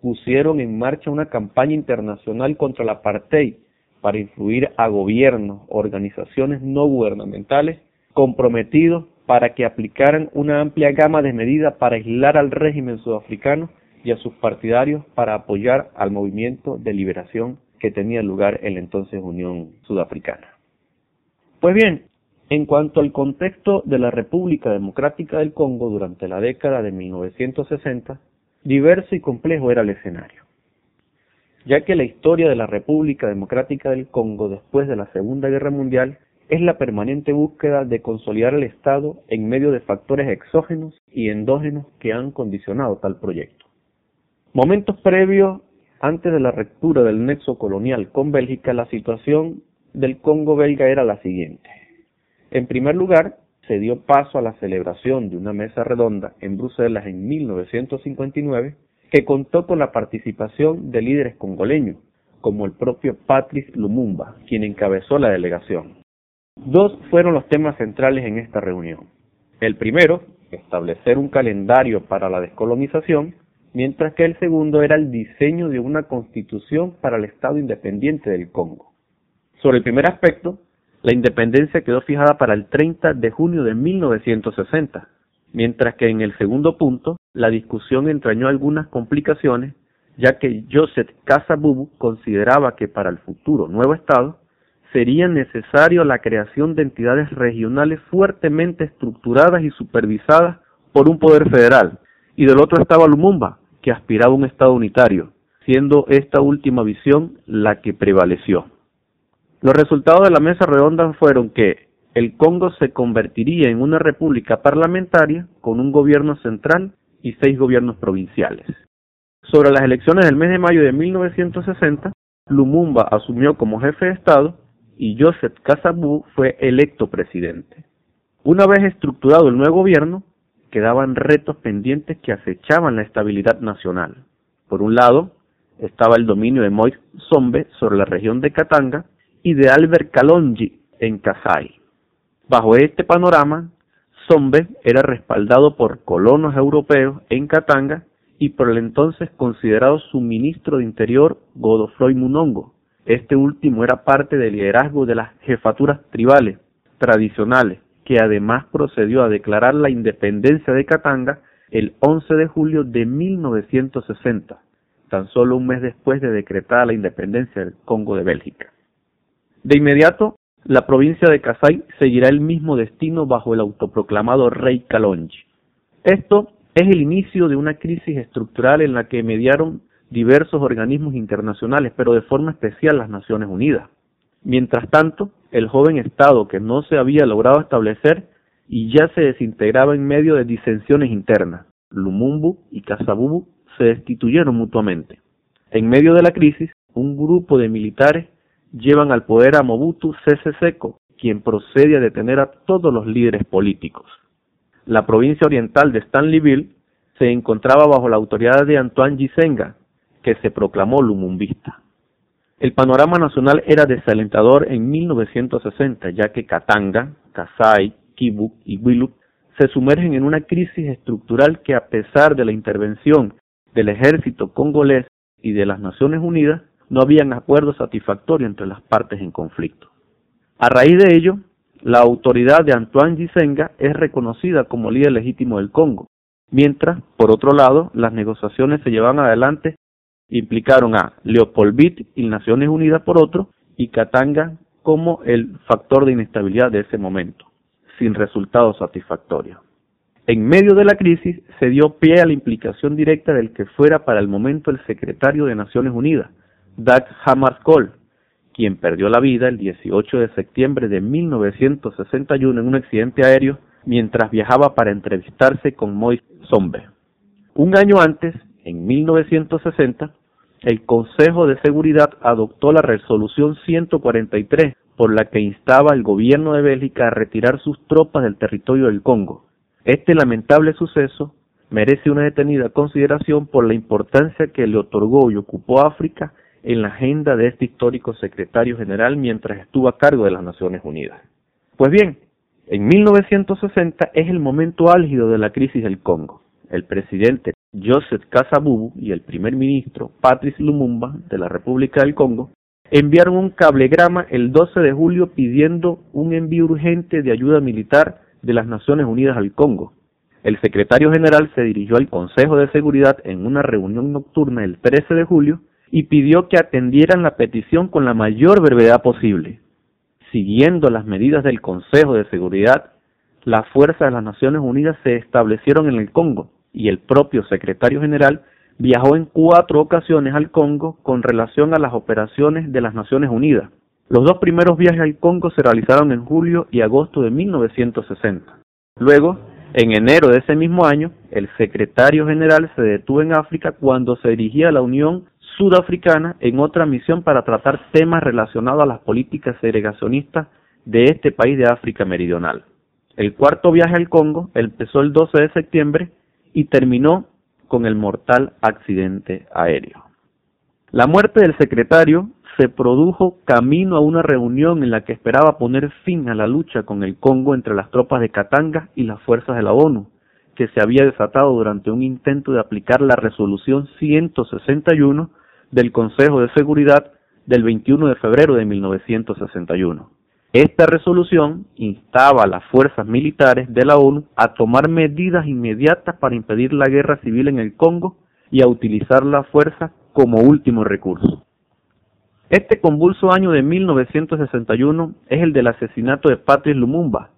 pusieron en marcha una campaña internacional contra la apartheid para influir a gobiernos, organizaciones no gubernamentales comprometidos para que aplicaran una amplia gama de medidas para aislar al régimen sudafricano y a sus partidarios para apoyar al movimiento de liberación que tenía lugar en la entonces Unión Sudafricana. Pues bien, en cuanto al contexto de la República Democrática del Congo durante la década de 1960, diverso y complejo era el escenario, ya que la historia de la República Democrática del Congo después de la Segunda Guerra Mundial es la permanente búsqueda de consolidar el Estado en medio de factores exógenos y endógenos que han condicionado tal proyecto. Momentos previos antes de la ruptura del nexo colonial con Bélgica, la situación del Congo belga era la siguiente. En primer lugar, se dio paso a la celebración de una mesa redonda en Bruselas en 1959 que contó con la participación de líderes congoleños, como el propio Patrice Lumumba, quien encabezó la delegación. Dos fueron los temas centrales en esta reunión. El primero, establecer un calendario para la descolonización, mientras que el segundo era el diseño de una constitución para el Estado independiente del Congo. Sobre el primer aspecto, la independencia quedó fijada para el 30 de junio de 1960, mientras que en el segundo punto la discusión entrañó algunas complicaciones, ya que Joseph Kasabubu consideraba que para el futuro nuevo Estado sería necesario la creación de entidades regionales fuertemente estructuradas y supervisadas por un poder federal, y del otro estaba Lumumba, que aspiraba a un Estado unitario, siendo esta última visión la que prevaleció. Los resultados de la mesa redonda fueron que el Congo se convertiría en una república parlamentaria con un gobierno central y seis gobiernos provinciales. Sobre las elecciones del mes de mayo de 1960, Lumumba asumió como jefe de Estado y Joseph Kasabu fue electo presidente. Una vez estructurado el nuevo gobierno, quedaban retos pendientes que acechaban la estabilidad nacional. Por un lado, estaba el dominio de Moise Zombe sobre la región de Katanga y de Albert Kalonji en Kasai. Bajo este panorama, Zombe era respaldado por colonos europeos en Katanga y por el entonces considerado su ministro de Interior Godofroy Munongo. Este último era parte del liderazgo de las jefaturas tribales tradicionales que además procedió a declarar la independencia de Katanga el 11 de julio de 1960, tan solo un mes después de decretar la independencia del Congo de Bélgica. De inmediato, la provincia de Kasai seguirá el mismo destino bajo el autoproclamado rey Kalonji. Esto es el inicio de una crisis estructural en la que mediaron diversos organismos internacionales, pero de forma especial las Naciones Unidas. Mientras tanto, el joven Estado que no se había logrado establecer y ya se desintegraba en medio de disensiones internas. Lumumbu y Kasabubu se destituyeron mutuamente. En medio de la crisis, un grupo de militares llevan al poder a Mobutu Sese Seko, quien procede a detener a todos los líderes políticos. La provincia oriental de Stanleyville se encontraba bajo la autoridad de Antoine Gisenga, que se proclamó lumumbista. El panorama nacional era desalentador en 1960, ya que Katanga, Kasai, Kivu y Wilup se sumergen en una crisis estructural que a pesar de la intervención del ejército congolés y de las Naciones Unidas, no habían acuerdos satisfactorios entre las partes en conflicto. A raíz de ello, la autoridad de Antoine Gisenga es reconocida como líder legítimo del Congo, mientras, por otro lado, las negociaciones se llevan adelante implicaron a Leopoldville y Naciones Unidas por otro, y Katanga como el factor de inestabilidad de ese momento, sin resultados satisfactorios. En medio de la crisis se dio pie a la implicación directa del que fuera para el momento el secretario de Naciones Unidas, Doug Hammarskjöld, quien perdió la vida el 18 de septiembre de 1961 en un accidente aéreo mientras viajaba para entrevistarse con Moise Zombe. Un año antes, en 1960, el Consejo de Seguridad adoptó la resolución 143 por la que instaba al gobierno de Bélgica a retirar sus tropas del territorio del Congo. Este lamentable suceso merece una detenida consideración por la importancia que le otorgó y ocupó África en la agenda de este histórico secretario general mientras estuvo a cargo de las Naciones Unidas. Pues bien, en 1960 es el momento álgido de la crisis del Congo. El presidente Joseph Kasavubu y el primer ministro Patrice Lumumba de la República del Congo enviaron un cablegrama el 12 de julio pidiendo un envío urgente de ayuda militar de las Naciones Unidas al Congo. El secretario general se dirigió al Consejo de Seguridad en una reunión nocturna el 13 de julio y pidió que atendieran la petición con la mayor brevedad posible. Siguiendo las medidas del Consejo de Seguridad, las fuerzas de las Naciones Unidas se establecieron en el Congo y el propio secretario general viajó en cuatro ocasiones al Congo con relación a las operaciones de las Naciones Unidas. Los dos primeros viajes al Congo se realizaron en julio y agosto de 1960. Luego, en enero de ese mismo año, el secretario general se detuvo en África cuando se dirigía a la Unión Sudafricana en otra misión para tratar temas relacionados a las políticas segregacionistas de este país de África Meridional. El cuarto viaje al Congo empezó el 12 de septiembre y terminó con el mortal accidente aéreo. La muerte del secretario se produjo camino a una reunión en la que esperaba poner fin a la lucha con el Congo entre las tropas de Katanga y las fuerzas de la ONU, que se había desatado durante un intento de aplicar la resolución 161 del Consejo de Seguridad del 21 de febrero de 1961. Esta resolución instaba a las fuerzas militares de la ONU a tomar medidas inmediatas para impedir la guerra civil en el Congo y a utilizar la fuerza como último recurso. Este convulso año de 1961 es el del asesinato de Patrice Lumumba,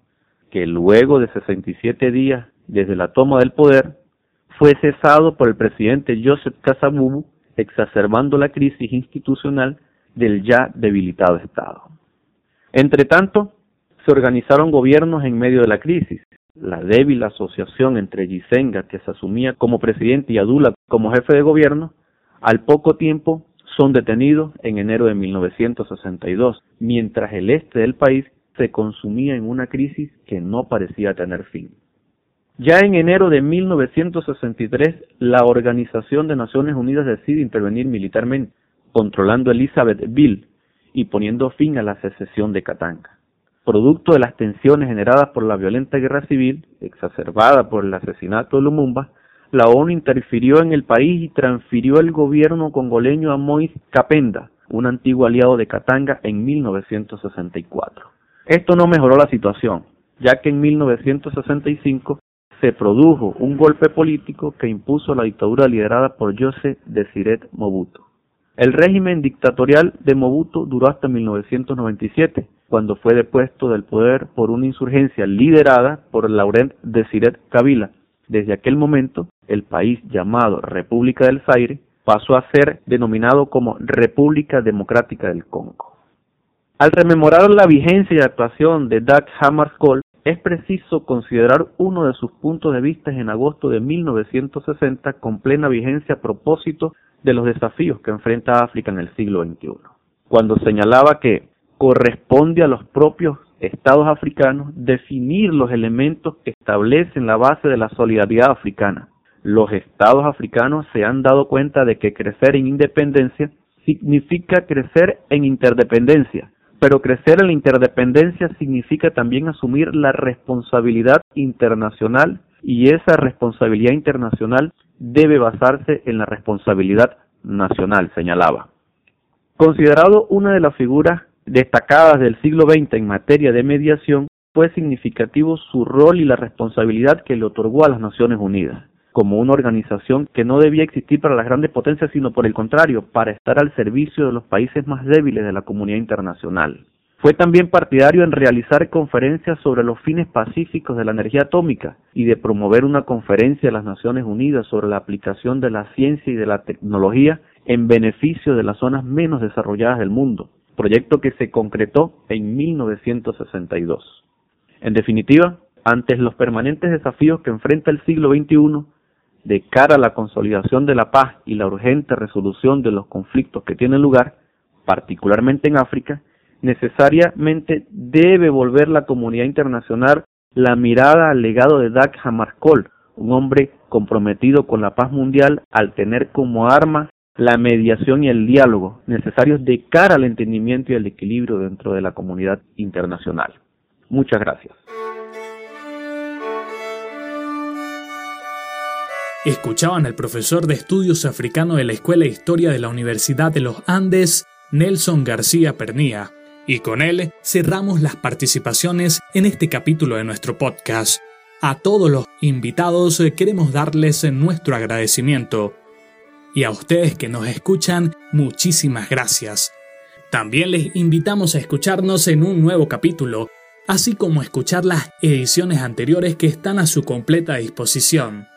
que luego de 67 días desde la toma del poder fue cesado por el presidente Joseph Kasavubu, exacerbando la crisis institucional del ya debilitado Estado. Entre tanto, se organizaron gobiernos en medio de la crisis. La débil asociación entre Gisenga, que se asumía como presidente, y Adula como jefe de gobierno, al poco tiempo son detenidos en enero de 1962, mientras el este del país se consumía en una crisis que no parecía tener fin. Ya en enero de 1963, la Organización de Naciones Unidas decide intervenir militarmente, controlando Elizabethville, y poniendo fin a la secesión de Katanga. Producto de las tensiones generadas por la violenta guerra civil, exacerbada por el asesinato de Lumumba, la ONU interfirió en el país y transfirió el gobierno congoleño a Moise Capenda, un antiguo aliado de Katanga, en 1964. Esto no mejoró la situación, ya que en 1965 se produjo un golpe político que impuso la dictadura liderada por José Desiret Mobutu. El régimen dictatorial de Mobutu duró hasta 1997, cuando fue depuesto del poder por una insurgencia liderada por Laurent Desiré Kabila. Desde aquel momento, el país llamado República del Zaire pasó a ser denominado como República Democrática del Congo. Al rememorar la vigencia y actuación de Dag Hammarskjöld, es preciso considerar uno de sus puntos de vista en agosto de 1960 con plena vigencia a propósito de los desafíos que enfrenta África en el siglo XXI, cuando señalaba que corresponde a los propios estados africanos definir los elementos que establecen la base de la solidaridad africana. Los estados africanos se han dado cuenta de que crecer en independencia significa crecer en interdependencia, pero crecer en la interdependencia significa también asumir la responsabilidad internacional y esa responsabilidad internacional debe basarse en la responsabilidad nacional, señalaba. Considerado una de las figuras destacadas del siglo XX en materia de mediación, fue significativo su rol y la responsabilidad que le otorgó a las Naciones Unidas, como una organización que no debía existir para las grandes potencias, sino por el contrario, para estar al servicio de los países más débiles de la comunidad internacional. Fue también partidario en realizar conferencias sobre los fines pacíficos de la energía atómica y de promover una conferencia de las Naciones Unidas sobre la aplicación de la ciencia y de la tecnología en beneficio de las zonas menos desarrolladas del mundo, proyecto que se concretó en 1962. En definitiva, ante los permanentes desafíos que enfrenta el siglo XXI, de cara a la consolidación de la paz y la urgente resolución de los conflictos que tienen lugar, particularmente en África, necesariamente debe volver la comunidad internacional la mirada al legado de Dag Hammarskjöld, un hombre comprometido con la paz mundial al tener como arma la mediación y el diálogo necesarios de cara al entendimiento y el equilibrio dentro de la comunidad internacional. Muchas gracias. Escuchaban al profesor de estudios africano de la Escuela de Historia de la Universidad de los Andes, Nelson García Pernía, y con él cerramos las participaciones en este capítulo de nuestro podcast. A todos los invitados queremos darles nuestro agradecimiento. Y a ustedes que nos escuchan, muchísimas gracias. También les invitamos a escucharnos en un nuevo capítulo, así como a escuchar las ediciones anteriores que están a su completa disposición.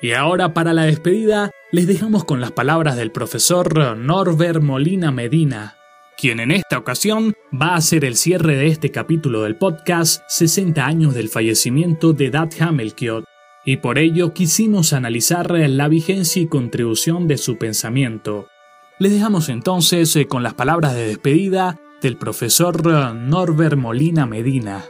Y ahora para la despedida, les dejamos con las palabras del profesor Norbert Molina Medina, quien en esta ocasión va a hacer el cierre de este capítulo del podcast 60 años del fallecimiento de Dad Hamelkiot, y por ello quisimos analizar la vigencia y contribución de su pensamiento. Les dejamos entonces eh, con las palabras de despedida del profesor Norbert Molina Medina.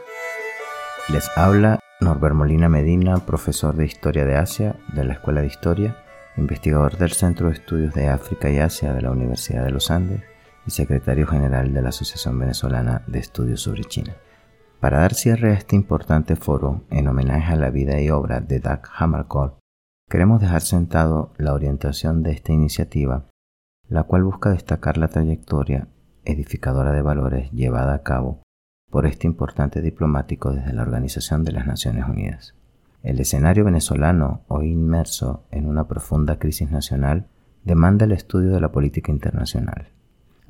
Les habla Norbert Molina Medina, profesor de Historia de Asia de la Escuela de Historia, investigador del Centro de Estudios de África y Asia de la Universidad de los Andes y secretario general de la Asociación Venezolana de Estudios sobre China. Para dar cierre a este importante foro en homenaje a la vida y obra de Doug Hammarskjöld, queremos dejar sentado la orientación de esta iniciativa, la cual busca destacar la trayectoria edificadora de valores llevada a cabo por este importante diplomático desde la Organización de las Naciones Unidas. El escenario venezolano, hoy inmerso en una profunda crisis nacional, demanda el estudio de la política internacional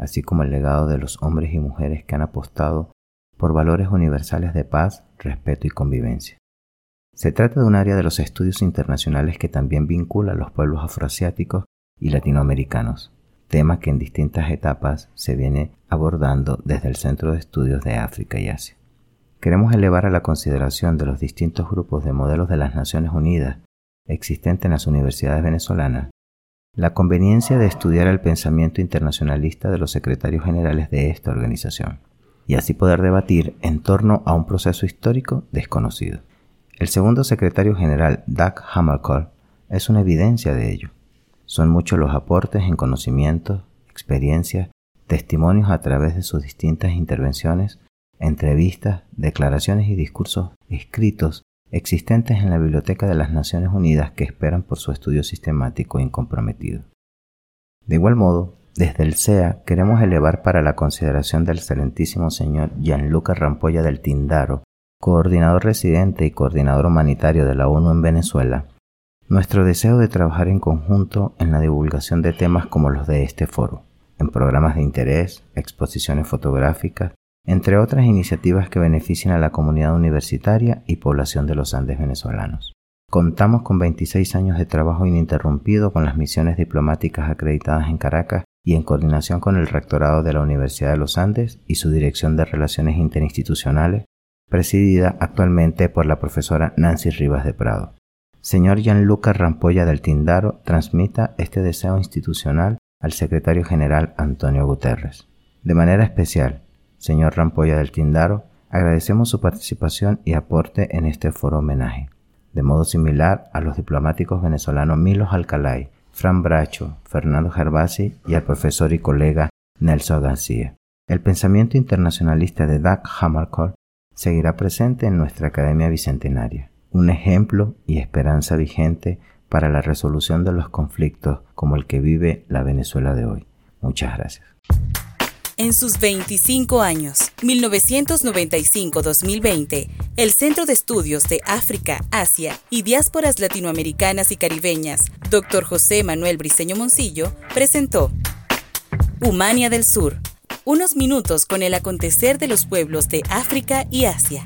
así como el legado de los hombres y mujeres que han apostado por valores universales de paz, respeto y convivencia. Se trata de un área de los estudios internacionales que también vincula a los pueblos afroasiáticos y latinoamericanos, tema que en distintas etapas se viene abordando desde el Centro de Estudios de África y Asia. Queremos elevar a la consideración de los distintos grupos de modelos de las Naciones Unidas existentes en las universidades venezolanas la conveniencia de estudiar el pensamiento internacionalista de los secretarios generales de esta organización, y así poder debatir en torno a un proceso histórico desconocido. El segundo secretario general, Doug Hammarskjöld, es una evidencia de ello. Son muchos los aportes en conocimientos, experiencias, testimonios a través de sus distintas intervenciones, entrevistas, declaraciones y discursos escritos existentes en la Biblioteca de las Naciones Unidas que esperan por su estudio sistemático e incomprometido. De igual modo, desde el CEA queremos elevar para la consideración del excelentísimo señor Gianluca Rampolla del Tindaro, coordinador residente y coordinador humanitario de la ONU en Venezuela, nuestro deseo de trabajar en conjunto en la divulgación de temas como los de este foro, en programas de interés, exposiciones fotográficas, entre otras iniciativas que benefician a la comunidad universitaria y población de los Andes venezolanos. Contamos con 26 años de trabajo ininterrumpido con las misiones diplomáticas acreditadas en Caracas y en coordinación con el Rectorado de la Universidad de los Andes y su Dirección de Relaciones Interinstitucionales, presidida actualmente por la profesora Nancy Rivas de Prado. Señor Gianluca Rampolla del Tindaro transmita este deseo institucional al secretario general Antonio Guterres. De manera especial, Señor Rampolla del Tindaro, agradecemos su participación y aporte en este foro homenaje. De modo similar a los diplomáticos venezolanos Milos Alcalay, Fran Bracho, Fernando Gervasi y al profesor y colega Nelson García. El pensamiento internacionalista de Doug Hammarskjöld seguirá presente en nuestra Academia Bicentenaria, un ejemplo y esperanza vigente para la resolución de los conflictos como el que vive la Venezuela de hoy. Muchas gracias en sus 25 años, 1995-2020, el Centro de Estudios de África, Asia y Diásporas Latinoamericanas y Caribeñas, Dr. José Manuel Briceño Moncillo, presentó Humania del Sur, Unos minutos con el acontecer de los pueblos de África y Asia.